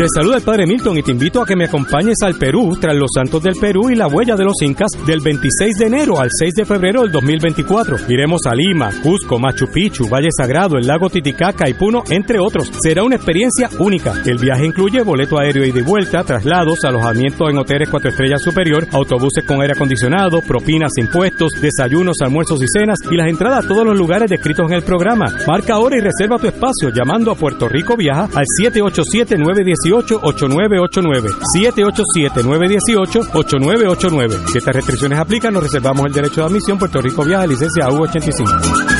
Te saluda el Padre Milton y te invito a que me acompañes al Perú tras los Santos del Perú y la huella de los Incas del 26 de enero al 6 de febrero del 2024. Iremos a Lima, Cusco, Machu Picchu, Valle Sagrado, el lago Titicaca y Puno, entre otros. Será una experiencia única. El viaje incluye boleto aéreo y de vuelta, traslados, alojamiento en hoteles cuatro estrellas superior, autobuses con aire acondicionado, propinas, impuestos, desayunos, almuerzos y cenas y las entradas a todos los lugares descritos en el programa. Marca ahora y reserva tu espacio llamando a Puerto Rico Viaja al 787 918 787-8989. 787-918-8989. Si estas restricciones aplican, nos reservamos el derecho de admisión. Puerto Rico Viaja, licencia U85.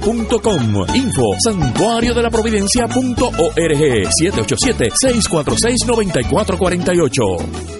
santuarioprovidencia.com. Info santuario de la providencia.org 787 646 9448.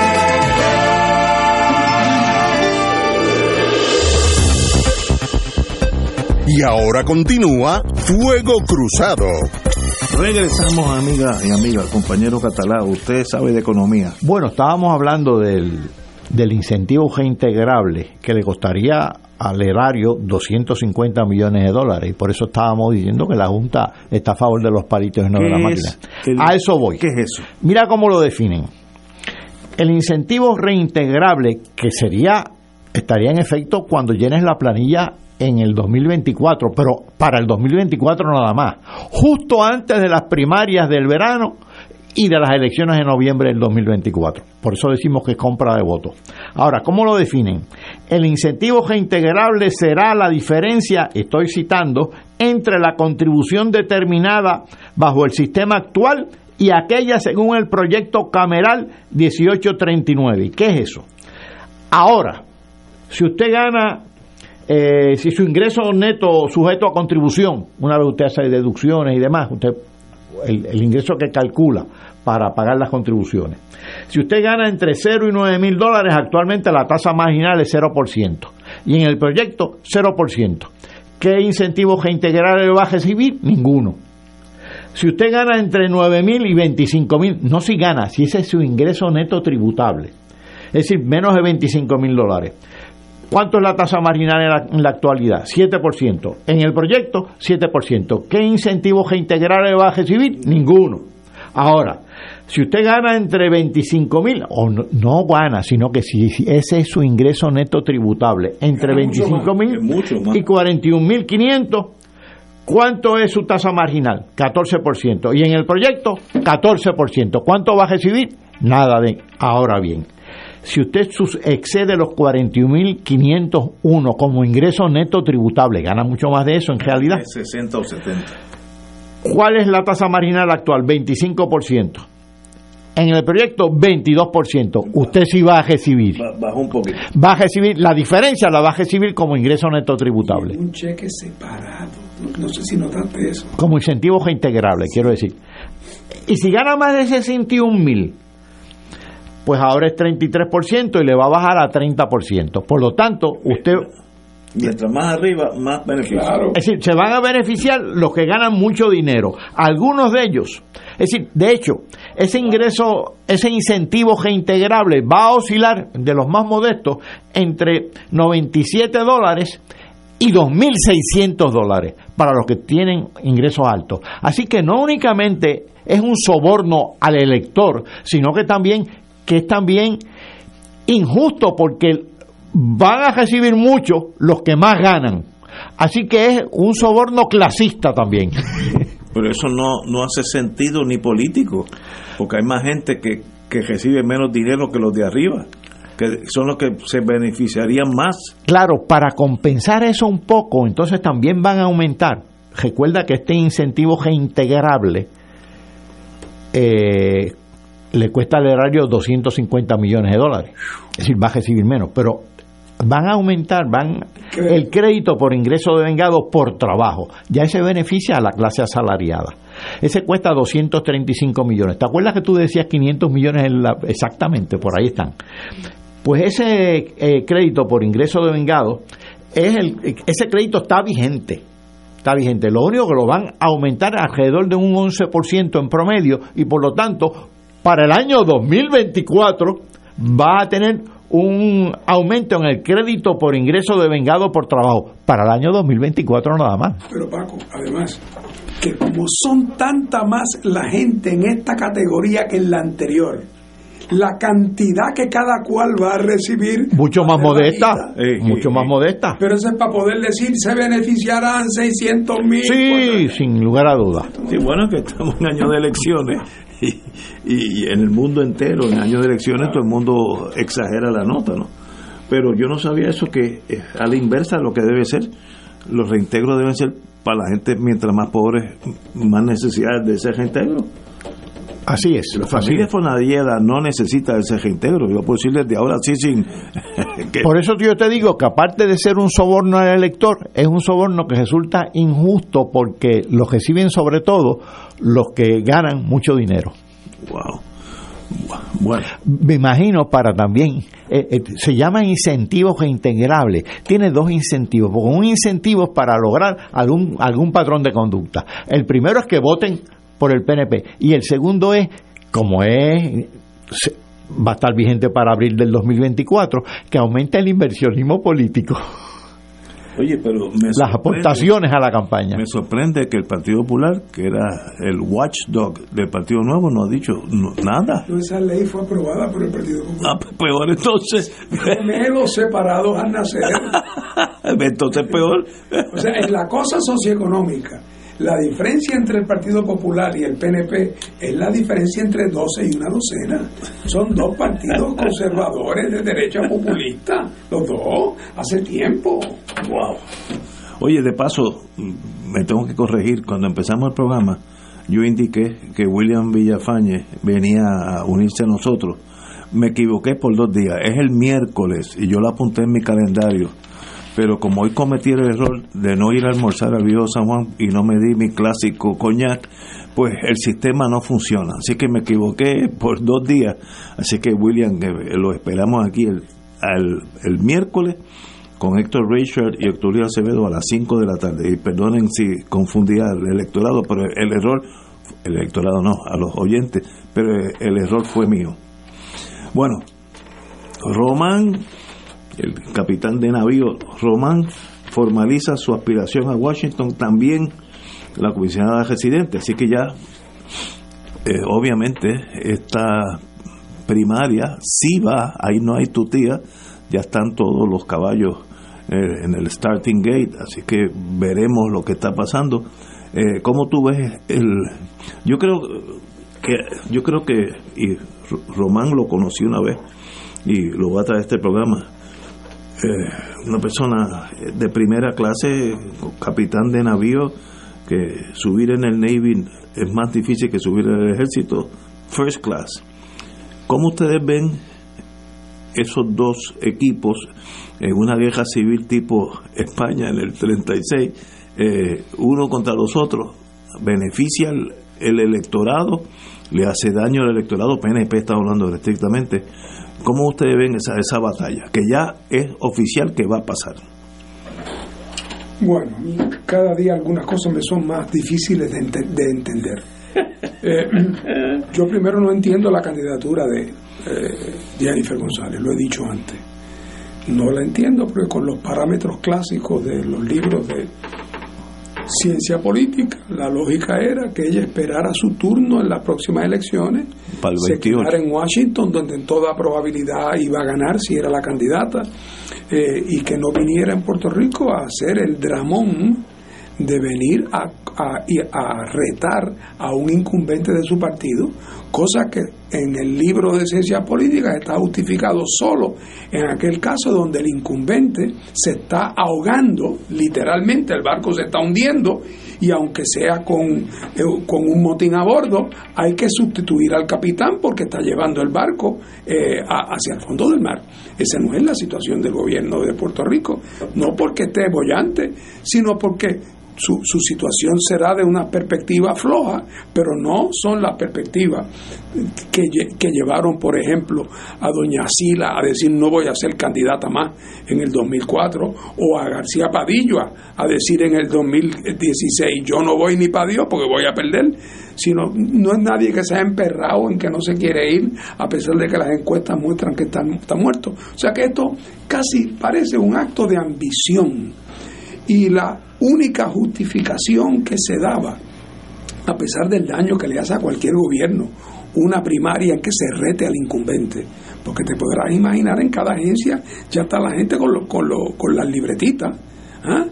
Y ahora continúa Fuego Cruzado. Regresamos, amiga y amiga, compañero catalán. Usted sabe de economía. Bueno, estábamos hablando del, del incentivo reintegrable que le costaría al erario 250 millones de dólares y por eso estábamos diciendo que la Junta está a favor de los palitos y no de la ¿Qué máquina. el- A eso voy. ¿Qué es eso? Mira cómo lo definen. El incentivo reintegrable que sería estaría en efecto cuando llenes la planilla en el 2024, pero para el 2024 nada más, justo antes de las primarias del verano y de las elecciones de noviembre del 2024. Por eso decimos que es compra de votos. Ahora, ¿cómo lo definen? El incentivo reintegrable será la diferencia, estoy citando, entre la contribución determinada bajo el sistema actual y aquella según el proyecto Cameral 1839. ¿Y qué es eso? Ahora, si usted gana, eh, si su ingreso neto sujeto a contribución, una vez usted hace deducciones y demás, usted el, ingreso que calcula para pagar las contribuciones. Si usted gana entre 0 y 9 mil dólares, actualmente la tasa marginal es 0%. Y en el proyecto, 0%. ¿Qué incentivos reintegrales va a recibir? Ninguno. Si usted gana entre 9 mil y 25 mil, no si gana, si ese es su ingreso neto tributable, es decir, menos de 25 mil dólares. ¿Cuánto es la tasa marginal en la, en la actualidad? 7%. En el proyecto, 7%. ¿Qué incentivos reintegrales va a recibir? Ninguno. Ahora, si usted gana entre 25 mil, o no, no gana, sino que si, si ese es su ingreso neto tributable, entre Gana mucho 25 más, mil y 41 mil 500, ¿cuánto es su tasa marginal? 14%. Y en el proyecto, 14%. ¿Cuánto va a recibir? Nada de. Ahora bien, si usted sus- excede los 41.501 como ingreso neto tributable, gana mucho más de eso en realidad. Es 60 o 70. ¿Cuál es la tasa marginal actual? 25%. En el proyecto, 22%. Usted sí va a recibir. Ba- Bajó un poquito. Va a recibir, la diferencia la va a recibir como ingreso neto tributable. Un cheque separado. No, no sé si notaste eso. Como incentivo reintegrable, quiero decir. Y si gana más de 61 mil, pues ahora es 33% y le va a bajar a 30%. Por lo tanto, usted Mientras más arriba, más beneficio. Es decir, se van a beneficiar los que ganan mucho dinero. Algunos de ellos. Es decir, de hecho, ese ingreso, ese incentivo reintegrable va a oscilar de los más modestos entre 97 dólares y 2.600 dólares para los que tienen ingresos altos. Así que no únicamente es un soborno al elector, sino que también que es también injusto porque van a recibir mucho los que más ganan. Así que es un soborno clasista también. Pero eso no, no hace sentido ni político, porque hay más gente que, que recibe menos dinero que los de arriba, que son los que se beneficiarían más. Claro, para compensar eso un poco, entonces también van a aumentar. Recuerda que este incentivo reintegrable eh, le cuesta al erario 250 millones de dólares. Es decir, va a recibir menos, pero van a aumentar van el crédito por ingreso de vengado por trabajo. Ya ese beneficia a la clase asalariada. Ese cuesta 235 millones. ¿Te acuerdas que tú decías 500 millones en la- exactamente? Por ahí están. Pues ese eh, crédito por ingreso de vengado, es el, ese crédito está vigente. Está vigente. Lo único que lo van a aumentar alrededor de un 11% en promedio y por lo tanto, para el año 2024 va a tener un aumento en el crédito por ingreso de vengado por trabajo. Para el año 2024 nada más. Pero Paco, además, que como son tanta más la gente en esta categoría que en la anterior, la cantidad que cada cual va a recibir Mucho más modesta. mucho más modesta. Pero eso es para poder decir, se beneficiarán 600 mil. Sí, sin lugar a dudas. Sí, bueno, que estamos en año de elecciones y, y- en el mundo entero, en años de elecciones, todo el mundo exagera la nota, ¿no? Pero yo no sabía eso, que eh, a la inversa lo que debe ser, los reintegros deben ser para la gente, mientras más pobres, más necesidades de ese reintegro. Así es. La familia es. Fonadieda no necesita ese reintegro, yo puedo decirles de ahora sí sin... que- Por eso yo te digo que aparte de ser un soborno al elector, es un soborno que resulta injusto porque lo reciben sobre todo los que ganan mucho dinero. Wow. Bueno. Me imagino para también, eh, eh, se llaman incentivos reintegrables. Tiene dos incentivos, porque un incentivo es para lograr algún, algún patrón de conducta. El primero es que voten por el PNP y el segundo es, como es, va a estar vigente para abril del 2024, que aumente el inversionismo político, Oye, pero me las aportaciones a la campaña. Me sorprende que el Partido Popular, que era el watchdog del Partido Nuevo, no ha dicho no- nada. No, esa ley fue aprobada por el Partido Popular. Ah, pues peor entonces. Gemelos separados al nacer. Entonces peor. O sea, en la cosa socioeconómica, la diferencia entre el Partido Popular y el PNP es la diferencia entre 12 y una docena. Son dos partidos conservadores de derecha populista, los dos, hace tiempo. Wow. Oye, de paso, mm, me tengo que corregir. Cuando empezamos el programa, yo indiqué que William Villafañe venía a unirse a nosotros. Me equivoqué por dos días. Es el miércoles y yo lo apunté en mi calendario. Pero como hoy cometí el error de no ir a almorzar al viejo San Juan y no me di mi clásico coñac, pues el sistema no funciona. Así que me equivoqué por dos días. Así que William, lo esperamos aquí el, el miércoles con Héctor Richard y Octavio Acevedo a las 5 de la tarde. Y perdonen si confundía al electorado, pero el error, el electorado no, a los oyentes, pero el error fue mío. Bueno, Román, el capitán de navío Román, formaliza su aspiración a Washington, también la comisionada residente, así que ya, eh, obviamente, esta primaria sí va, ahí no hay tutía, ya están todos los caballos eh, en el starting gate, así que veremos lo que está pasando. Eh, ¿Cómo tú ves el...? Yo creo que, yo creo que, y Román lo conocí una vez, y lo voy a traer este programa, eh, una persona de primera clase, capitán de navío, que subir en el Navy es más difícil que subir en el ejército, first class. ¿Cómo ustedes ven esos dos equipos en una guerra civil tipo España en el 36, eh, uno contra los otros? ¿Beneficia el, el electorado? ¿Le hace daño al electorado? PNP está hablando estrictamente. ¿Cómo ustedes ven esa, esa batalla? Que ya es oficial que va a pasar. Bueno, a mí cada día algunas cosas me son más difíciles de, ente- de entender. Eh, yo primero no entiendo la candidatura de eh, Jennifer González, lo he dicho antes. No la entiendo porque con los parámetros clásicos de los libros de ciencia política, la lógica era que ella esperara su turno en las próximas elecciones, Para el se 28. quedara en Washington, donde en toda probabilidad iba a ganar si era la candidata, eh, y que no viniera en Puerto Rico a hacer el dramón de venir a, a- y a retar a un incumbente de su partido, cosa que en el libro de ciencias políticas está justificado solo en aquel caso donde el incumbente se está ahogando, literalmente el barco se está hundiendo y aunque sea con, eh, con un motín a bordo, hay que sustituir al capitán porque está llevando el barco eh, hacia el fondo del mar. Esa no es la situación del gobierno de Puerto Rico, no porque esté bollante, sino porque su, su situación será de una perspectiva floja, pero no son las perspectivas que, que llevaron, por ejemplo, a doña Sila a decir no voy a ser candidata más en el 2004, o a García Padillo a, decir en el 2016 yo no voy ni para Dios porque voy a perder, sino no es nadie que se ha emperrado en que no se quiere ir, a pesar de que las encuestas muestran que está, está muerto. O sea que esto casi parece un acto de ambición y la única justificación que se daba, a pesar del daño que le hace a cualquier gobierno, una primaria que se rete al incumbente, porque te podrás imaginar en cada agencia ya está la gente con, lo- con, lo- con las libretitas. ¿ah?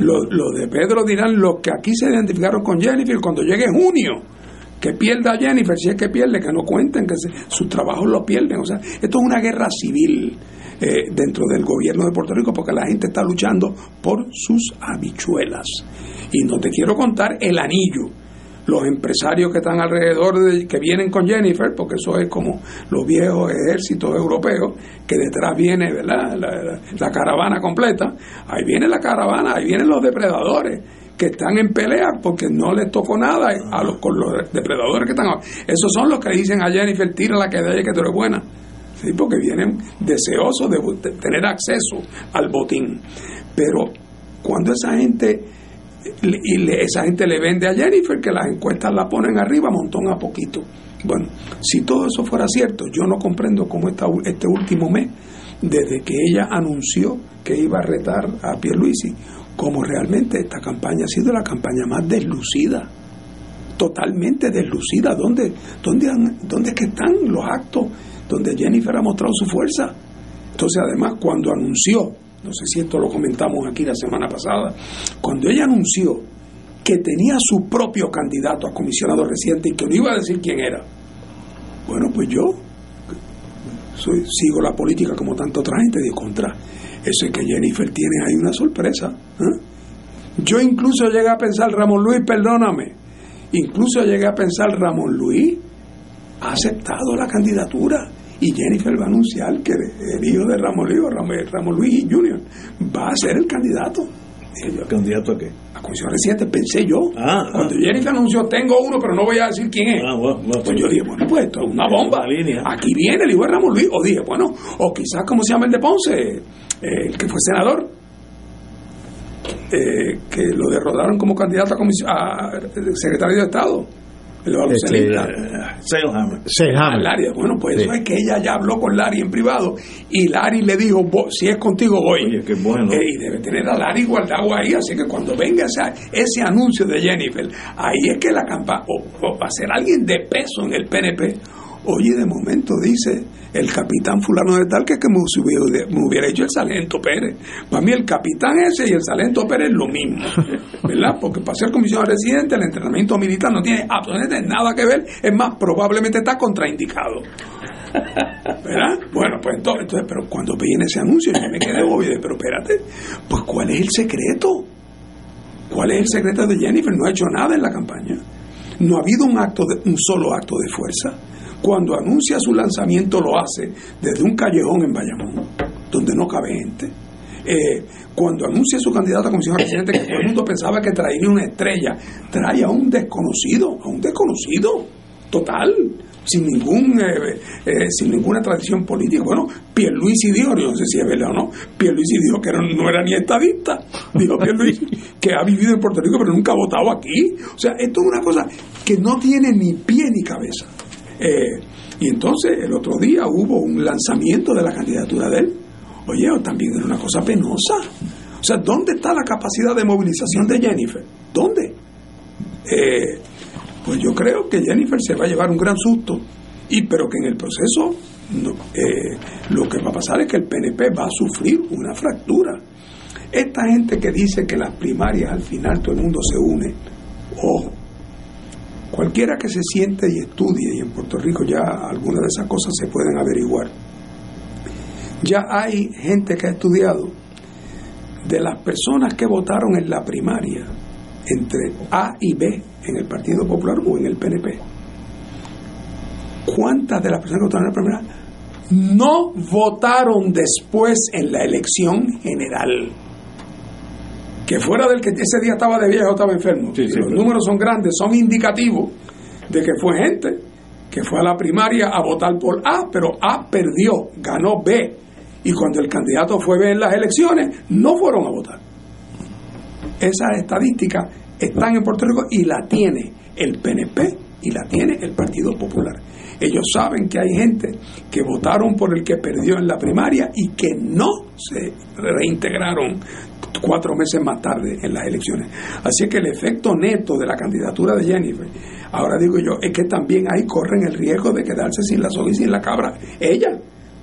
Lo, lo de Pedro dirán los que aquí se identificaron con Jennifer cuando llegue junio que pierda Jennifer, si es que pierde, que no cuenten, que sus trabajos lo pierden. O sea, esto es una guerra civil eh, dentro del gobierno de Puerto Rico porque la gente está luchando por sus habichuelas. Y no te quiero contar el anillo. Los empresarios que están alrededor, de, que vienen con Jennifer, porque eso es como los viejos ejércitos europeos, que detrás viene ¿verdad? La caravana completa. Ahí viene la caravana, ahí vienen los depredadores que están en pelea porque no les tocó nada a los, con los depredadores que están ahora. Esos son los que dicen a Jennifer, tira la que de que tú eres buena. Sí, porque vienen deseosos de, tener acceso al botín. Pero cuando esa gente y le- esa gente le vende a Jennifer que las encuestas la ponen arriba montón a poquito. Bueno, si todo eso fuera cierto, yo no comprendo cómo esta, este último mes, desde que ella anunció que iba a retar a Pierluisi, como realmente esta campaña ha sido la campaña más deslucida, totalmente deslucida. ¿Dónde, dónde, dónde es que están los actos donde Jennifer ha mostrado su fuerza? Entonces, además, cuando anunció, no sé si esto lo comentamos aquí la semana pasada, cuando ella anunció que tenía su propio candidato a comisionado reciente y que no iba a decir quién era, bueno, pues yo soy- sigo la política como tanto otra gente de contra. Eso es que Jennifer tiene ahí una sorpresa. ¿eh? Yo incluso llegué a pensar, Ramón Luis, perdóname, incluso llegué a pensar, Ramón Luis ha aceptado la candidatura y Jennifer va a anunciar que el hijo de Ramón Luis, Ramón, Luis Jr., va a ser el candidato. Dije yo, ¿Candidato a qué? a comisión residente, pensé yo. Ah, Cuando Jennifer anunció, tengo uno, pero no voy a decir quién es. Ah, bueno, bueno, pues yo dije, bueno, pues esto es una bomba. Una línea. Aquí viene el hijo de Ramón Luis. O dije, bueno, o quizás, ¿cómo se llama el de Ponce? Eh, el que fue senador. Eh, que lo derrotaron como candidato a, comisión, a secretario de Estado. Este, Salehammer. Ah, Larry, bueno, pues Sí. eso es que ella ya habló con Larry en privado y Larry le dijo, "Vo- si es contigo voy. Oye, qué bueno. Eh, y debe tener a Larry guardado ahí, así que cuando venga ese, ese anuncio de Jennifer, ahí es que la campaña, o, o va a ser alguien de peso en el PNP. Oye, de momento dice el capitán fulano de tal que, que me, hubiera, me hubiera hecho el Salento Pérez. Para mí el capitán ese y el Salento Pérez es lo mismo, ¿verdad? Porque para ser comisionado residente el entrenamiento militar no tiene absolutamente nada que ver, es más, probablemente está contraindicado. ¿Verdad? Bueno, pues entonces, entonces, pero cuando viene ese anuncio yo me quedé obvio, pero espérate, pues ¿cuál es el secreto? ¿Cuál es el secreto de Jennifer? No ha hecho nada en la campaña. No ha habido un acto de, un solo acto de fuerza. Cuando anuncia su lanzamiento lo hace desde un callejón en Bayamón, donde no cabe gente. Eh, cuando anuncia su candidato a comisión residente, que todo el mundo pensaba que traería una estrella, trae a un desconocido, a un desconocido total, sin ningún eh, eh, sin ninguna tradición política. Bueno, Pierluisi dijo, yo no sé si es verdad o no, Pierluisi dijo que no, no era ni estadista, dijo Pierluisi que ha vivido en Puerto Rico pero nunca ha votado aquí. O sea, esto es una cosa que no tiene ni pie ni cabeza. Eh, y entonces el otro día hubo un lanzamiento de la candidatura de él. Oye, también era una cosa penosa. O sea, ¿dónde está la capacidad de movilización de Jennifer? ¿Dónde? Eh, pues yo creo que Jennifer se va a llevar un gran susto, y pero que en el proceso no, eh, lo que va a pasar es que el PNP va a sufrir una fractura. Esta gente que dice que las primarias al final todo el mundo se une, ojo, cualquiera que se siente y estudie, y en Puerto Rico ya algunas de esas cosas se pueden averiguar, ya hay gente que ha estudiado de las personas que votaron en la primaria entre A y B en el Partido Popular o en el PNP. ¿Cuántas de las personas que votaron en la primaria no votaron después en la elección general? Que fuera del que ese día estaba de viejo o estaba enfermo. Sí, Si sí, los números son grandes, son indicativos de que fue gente que fue a la primaria a votar por A, pero A perdió, ganó B. Y cuando el candidato fue B en las elecciones, no fueron a votar. Esas estadísticas están en Puerto Rico y la tiene el PNP y la tiene el Partido Popular. Ellos saben que hay gente que votaron por el que perdió en la primaria y que no se reintegraron cuatro meses más tarde en las elecciones. Así que el efecto neto de la candidatura de Jennifer, ahora digo yo, es que también ahí corren el riesgo de quedarse sin la soga y sin la cabra. Ella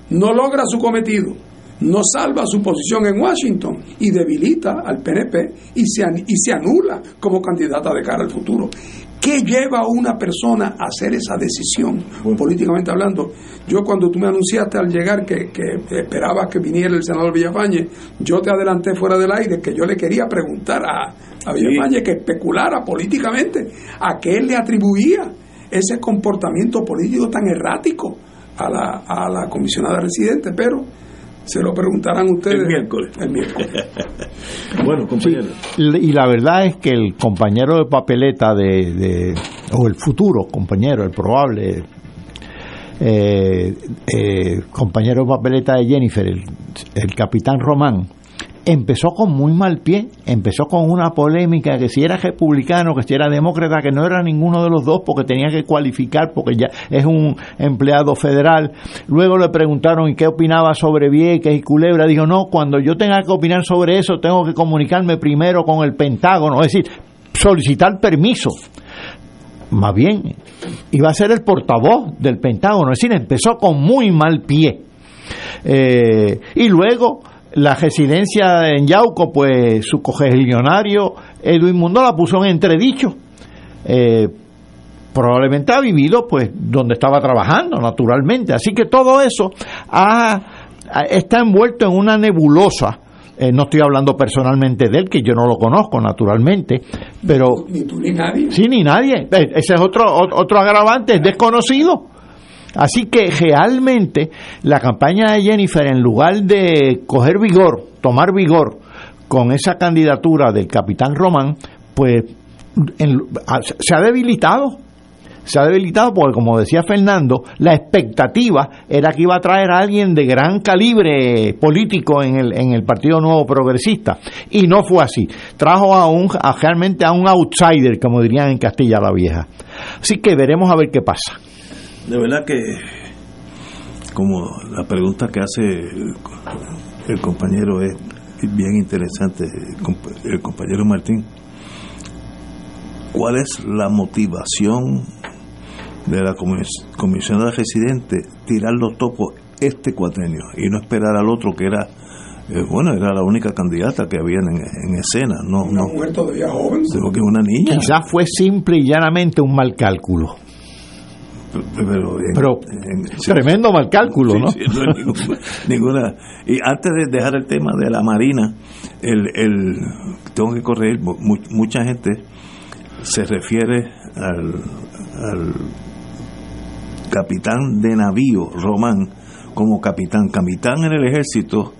no logra su cometido, no salva su posición en Washington y debilita al PNP y se, y se anula como candidata de cara al futuro. ¿Qué lleva a una persona a hacer esa decisión, políticamente hablando? Yo cuando tú me anunciaste al llegar que, que esperabas que viniera el senador Villafañe, yo te adelanté fuera del aire que yo le quería preguntar a, a Villafañe que especulara políticamente a qué él le atribuía ese comportamiento político tan errático a la, a la comisionada residente, pero se lo preguntarán ustedes El miércoles. El miércoles. Bueno, compañero. Y la verdad es que el compañero de papeleta de, de- o el futuro compañero, el probable eh, eh, compañero de papeleta de Jennifer, el, el capitán Román, empezó con muy mal pie, empezó con una polémica que si era republicano, que si era demócrata, que no era ninguno de los dos porque tenía que cualificar porque ya es un empleado federal. Luego le preguntaron ¿y qué opinaba sobre Vieques y Culebra. Dijo, no, cuando yo tenga que opinar sobre eso tengo que comunicarme primero con el Pentágono, es decir, solicitar permiso. Más bien, iba a ser el portavoz del Pentágono, es decir, empezó con muy mal pie. Eh, y luego la residencia en Yauco, pues su cogeligionario Edwin Mundo la puso en entredicho. Eh, probablemente ha vivido pues donde estaba trabajando, naturalmente. Así que todo eso ha- está envuelto en una nebulosa. Eh, no estoy hablando personalmente de él, que yo no lo conozco, naturalmente, pero Ni tú ni nadie. Sí, ni nadie. Eh, Ese es otro, otro agravante, es desconocido. Así que realmente la campaña de Jennifer, en lugar de coger vigor, tomar vigor con esa candidatura del capitán Román, pues se ha debilitado. Se ha debilitado porque, como decía Fernando, la expectativa era que iba a traer a alguien de gran calibre político en el, en el Partido Nuevo Progresista. Y no fue así. Trajo a un, a realmente a un outsider, como dirían en Castilla la Vieja. Así que veremos a ver qué pasa. De verdad que, como la pregunta que hace el, el compañero es bien interesante, el, compa- el compañero Martín. ¿Cuál es la motivación de la comis- comisionada residente tirar los topos este cuatrenio y no esperar al otro que era, eh, bueno, era la única candidata que había en, en escena, no, Una no, mujer todavía joven. creo que una niña. Quizás fue simple y llanamente un mal cálculo. Pero, en- Pero en- tremendo mal cálculo, Sí, ¿no? sí, no hay ninguna, ninguna- Y antes de dejar el tema de la Marina, el, el tengo que corregir, mu- mu- mucha gente se refiere al, al capitán de navío Román como capitán. Capitán en el ejército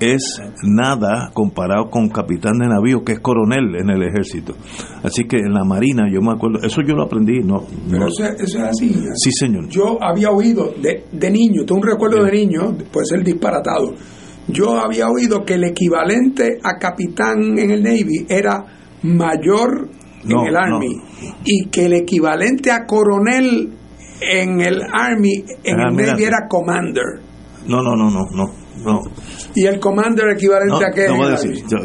es nada comparado con capitán de navío que es coronel en el ejército. Así que en la Marina, yo me acuerdo, eso yo lo aprendí, no, Pero no- eso, eso es así. sí señor. Yo había oído de, de niño, tengo un recuerdo de niño, puede ser disparatado. Yo había oído que el equivalente a capitán en el Navy era mayor No, en el Army y que el equivalente a coronel en el Army, en el. Navy era commander. No, no, no, no, no, no. Y el commander equivalente No, a qué? no voy a decir. Yo-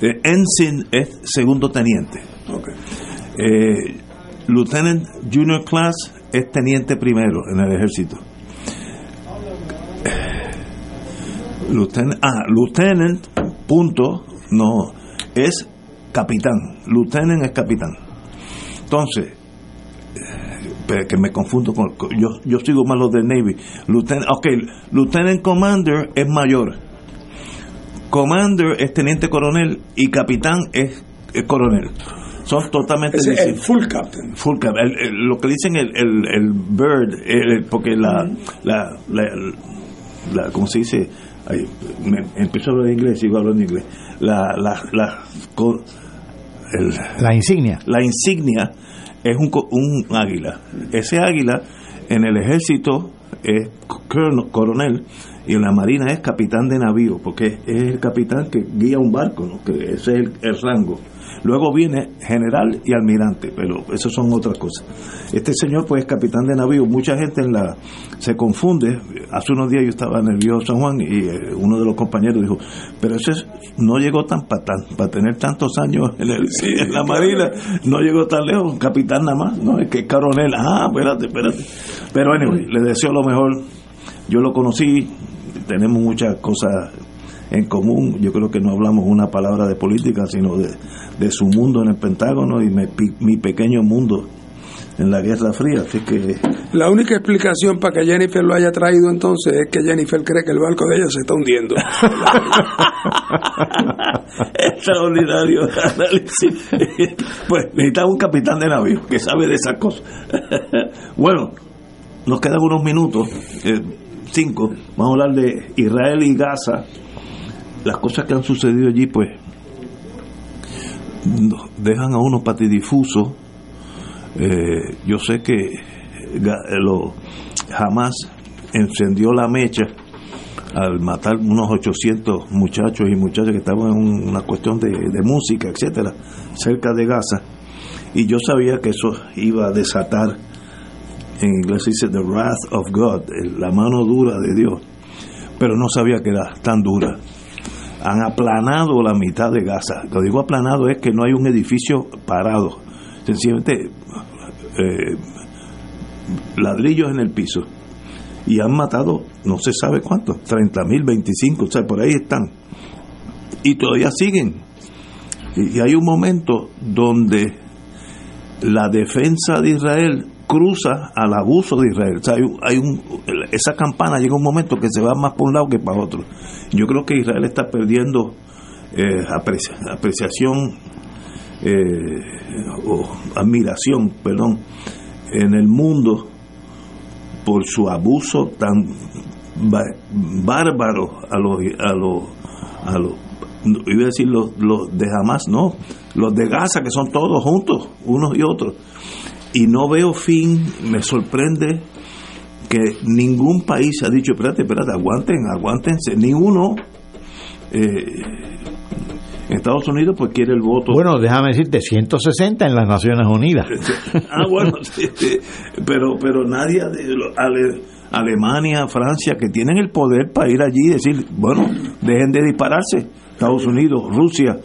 eh, ensign es segundo teniente. Ok. Eh, lieutenant junior class es teniente primero en el ejército. Lieutenant, ah, lieutenant, punto, no, es capitán. Lieutenant es capitán. Entonces, que me confundo con, con- yo, yo sigo más los del Navy. Lieutenant, ok, Lieutenant Commander es mayor. Commander es teniente coronel y capitán es, es coronel. Son totalmente es el full captain. Full cap. El- el- lo que dicen el, el, el bird, el- porque la, la, la, la- ¿cómo se dice? Ay, me, empiezo a hablar inglés, sigo hablando inglés. La, la, la, el- La insignia. la insignia es un, un águila. Ese águila en el ejército es coronel y en la marina es capitán de navío, porque es el capitán que guía un barco, ¿no? que ese es el, el rango. Luego viene general y almirante, pero eso son otras cosas. Este señor pues es capitán de navío. Mucha gente en la se confunde. Hace unos días yo estaba en el San Juan y eh, uno de los compañeros dijo, pero ese es- no llegó tan para tener tantos años en, el- en la marina, no llegó tan lejos, capitán nada más, no es que es coronel. Ah, espérate, espérate. Pero anyway, le deseo lo mejor. Yo lo conocí, tenemos muchas cosas en común. Yo creo que no hablamos una palabra de política, sino de, de su mundo en el Pentágono y mi, mi pequeño mundo en la Guerra Fría. Así que La única explicación para que Jennifer lo haya traído entonces es que Jennifer cree que el barco de ella se está hundiendo. extraordinario análisis. Pues necesitamos un capitán de navío que sabe de esas cosas. Bueno, nos quedan unos minutos, eh, cinco. Vamos a hablar de Israel y Gaza. Las cosas que han sucedido allí, pues, dejan a uno patidifuso. Eh, yo sé que eh, lo, jamás encendió la mecha al matar unos 800 muchachos y muchachas que estaban en un- una cuestión de, música, etcétera, cerca de Gaza. Y yo sabía que eso iba a desatar, en inglés se dice the wrath of God, el- la mano dura de Dios, pero no sabía que era tan dura. Han aplanado la mitad de Gaza. Lo digo aplanado es que no hay un edificio parado. Sencillamente eh, ladrillos en el piso y han matado no se sabe cuántos, 30 mil, 25, o sea, por ahí están. Y todavía siguen. Y, y hay un momento donde la defensa de Israel cruza al abuso de Israel. O sea, hay, hay un, esa campana llega un momento que se va más por un lado que para otro. Yo creo que Israel está perdiendo eh, aprecia- apreciación eh, o admiración, perdón, en el mundo por su abuso tan ba- bárbaro a los a los a los iba a decir los, los de Hamas no los de Gaza que son todos juntos unos y otros y no veo fin me sorprende que ningún país ha dicho espérate espérate aguanten aguántense ni uno eh, Estados Unidos pues quiere el voto Bueno, déjame decirte, 160 en las Naciones Unidas. ah, bueno, sí, sí. pero pero nadie de lo- Ale- Alemania, Francia, que tienen el poder para ir allí y decir, bueno, dejen de dispararse. Estados Unidos, Rusia.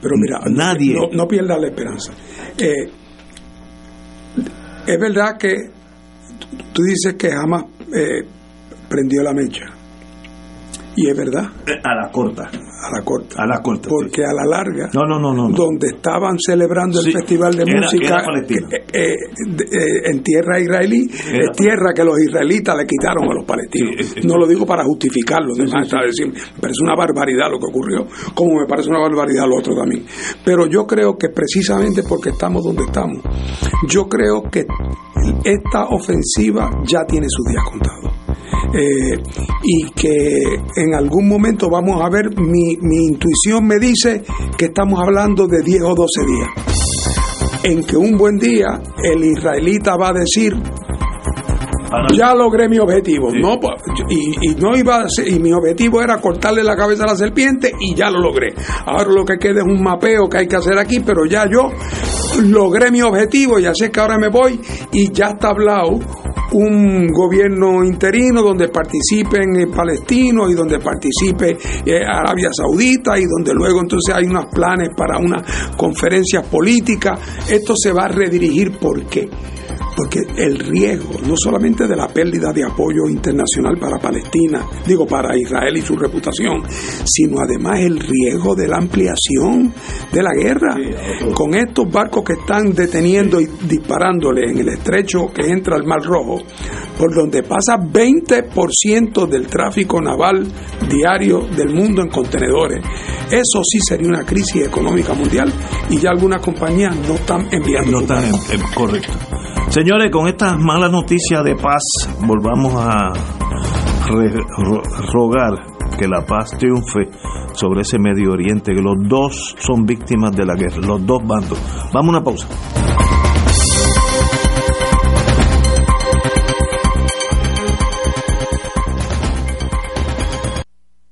Pero mira, nadie. no, no pierdas la esperanza. Eh, es verdad que tú dices que jamás eh, prendió la mecha. Y es verdad. A la corta. A la corta. A la corta. Porque a la larga, No, no, no, no. donde estaban celebrando el festival de era- música era eh, eh, eh, en tierra israelí, Era- es tierra que los israelitas le quitaron a los palestinos. no lo digo para justificarlo, de decir, me parece una barbaridad lo que ocurrió, como me parece una barbaridad lo otro también. Pero yo creo que precisamente porque estamos donde estamos, yo creo que esta ofensiva ya tiene sus días contados. Eh, y que en algún momento vamos a ver, mi, mi intuición me dice que estamos hablando de 10 o 12 días, en que un buen día el israelita va a decir, ya logré mi objetivo, no, pues, y, y no iba a ser- y mi objetivo era cortarle la cabeza a la serpiente y ya lo logré. Ahora lo que queda es un mapeo que hay que hacer aquí, pero ya yo logré mi objetivo y así es que ahora me voy y ya está hablado un gobierno interino donde participen eh, palestinos y donde participe eh, Arabia Saudita y donde luego entonces hay unos planes para unas conferencias políticas. Esto se va a redirigir ¿por qué? Porque el riesgo, no solamente de la pérdida de apoyo internacional para Palestina, digo para Israel y su reputación, sino además el riesgo de la ampliación de la guerra. Con estos barcos que están deteniendo y disparándole en el estrecho que entra al Mar Rojo, por donde pasa 20% del tráfico naval diario del mundo en contenedores. Eso sí sería una crisis económica mundial y ya algunas compañías no están enviando. No están en- en- correcto. Señores, con estas malas noticias de paz, volvamos a rogar que la paz triunfe sobre ese Medio Oriente, que los dos son víctimas de la guerra, los dos bandos. Vamos a una pausa.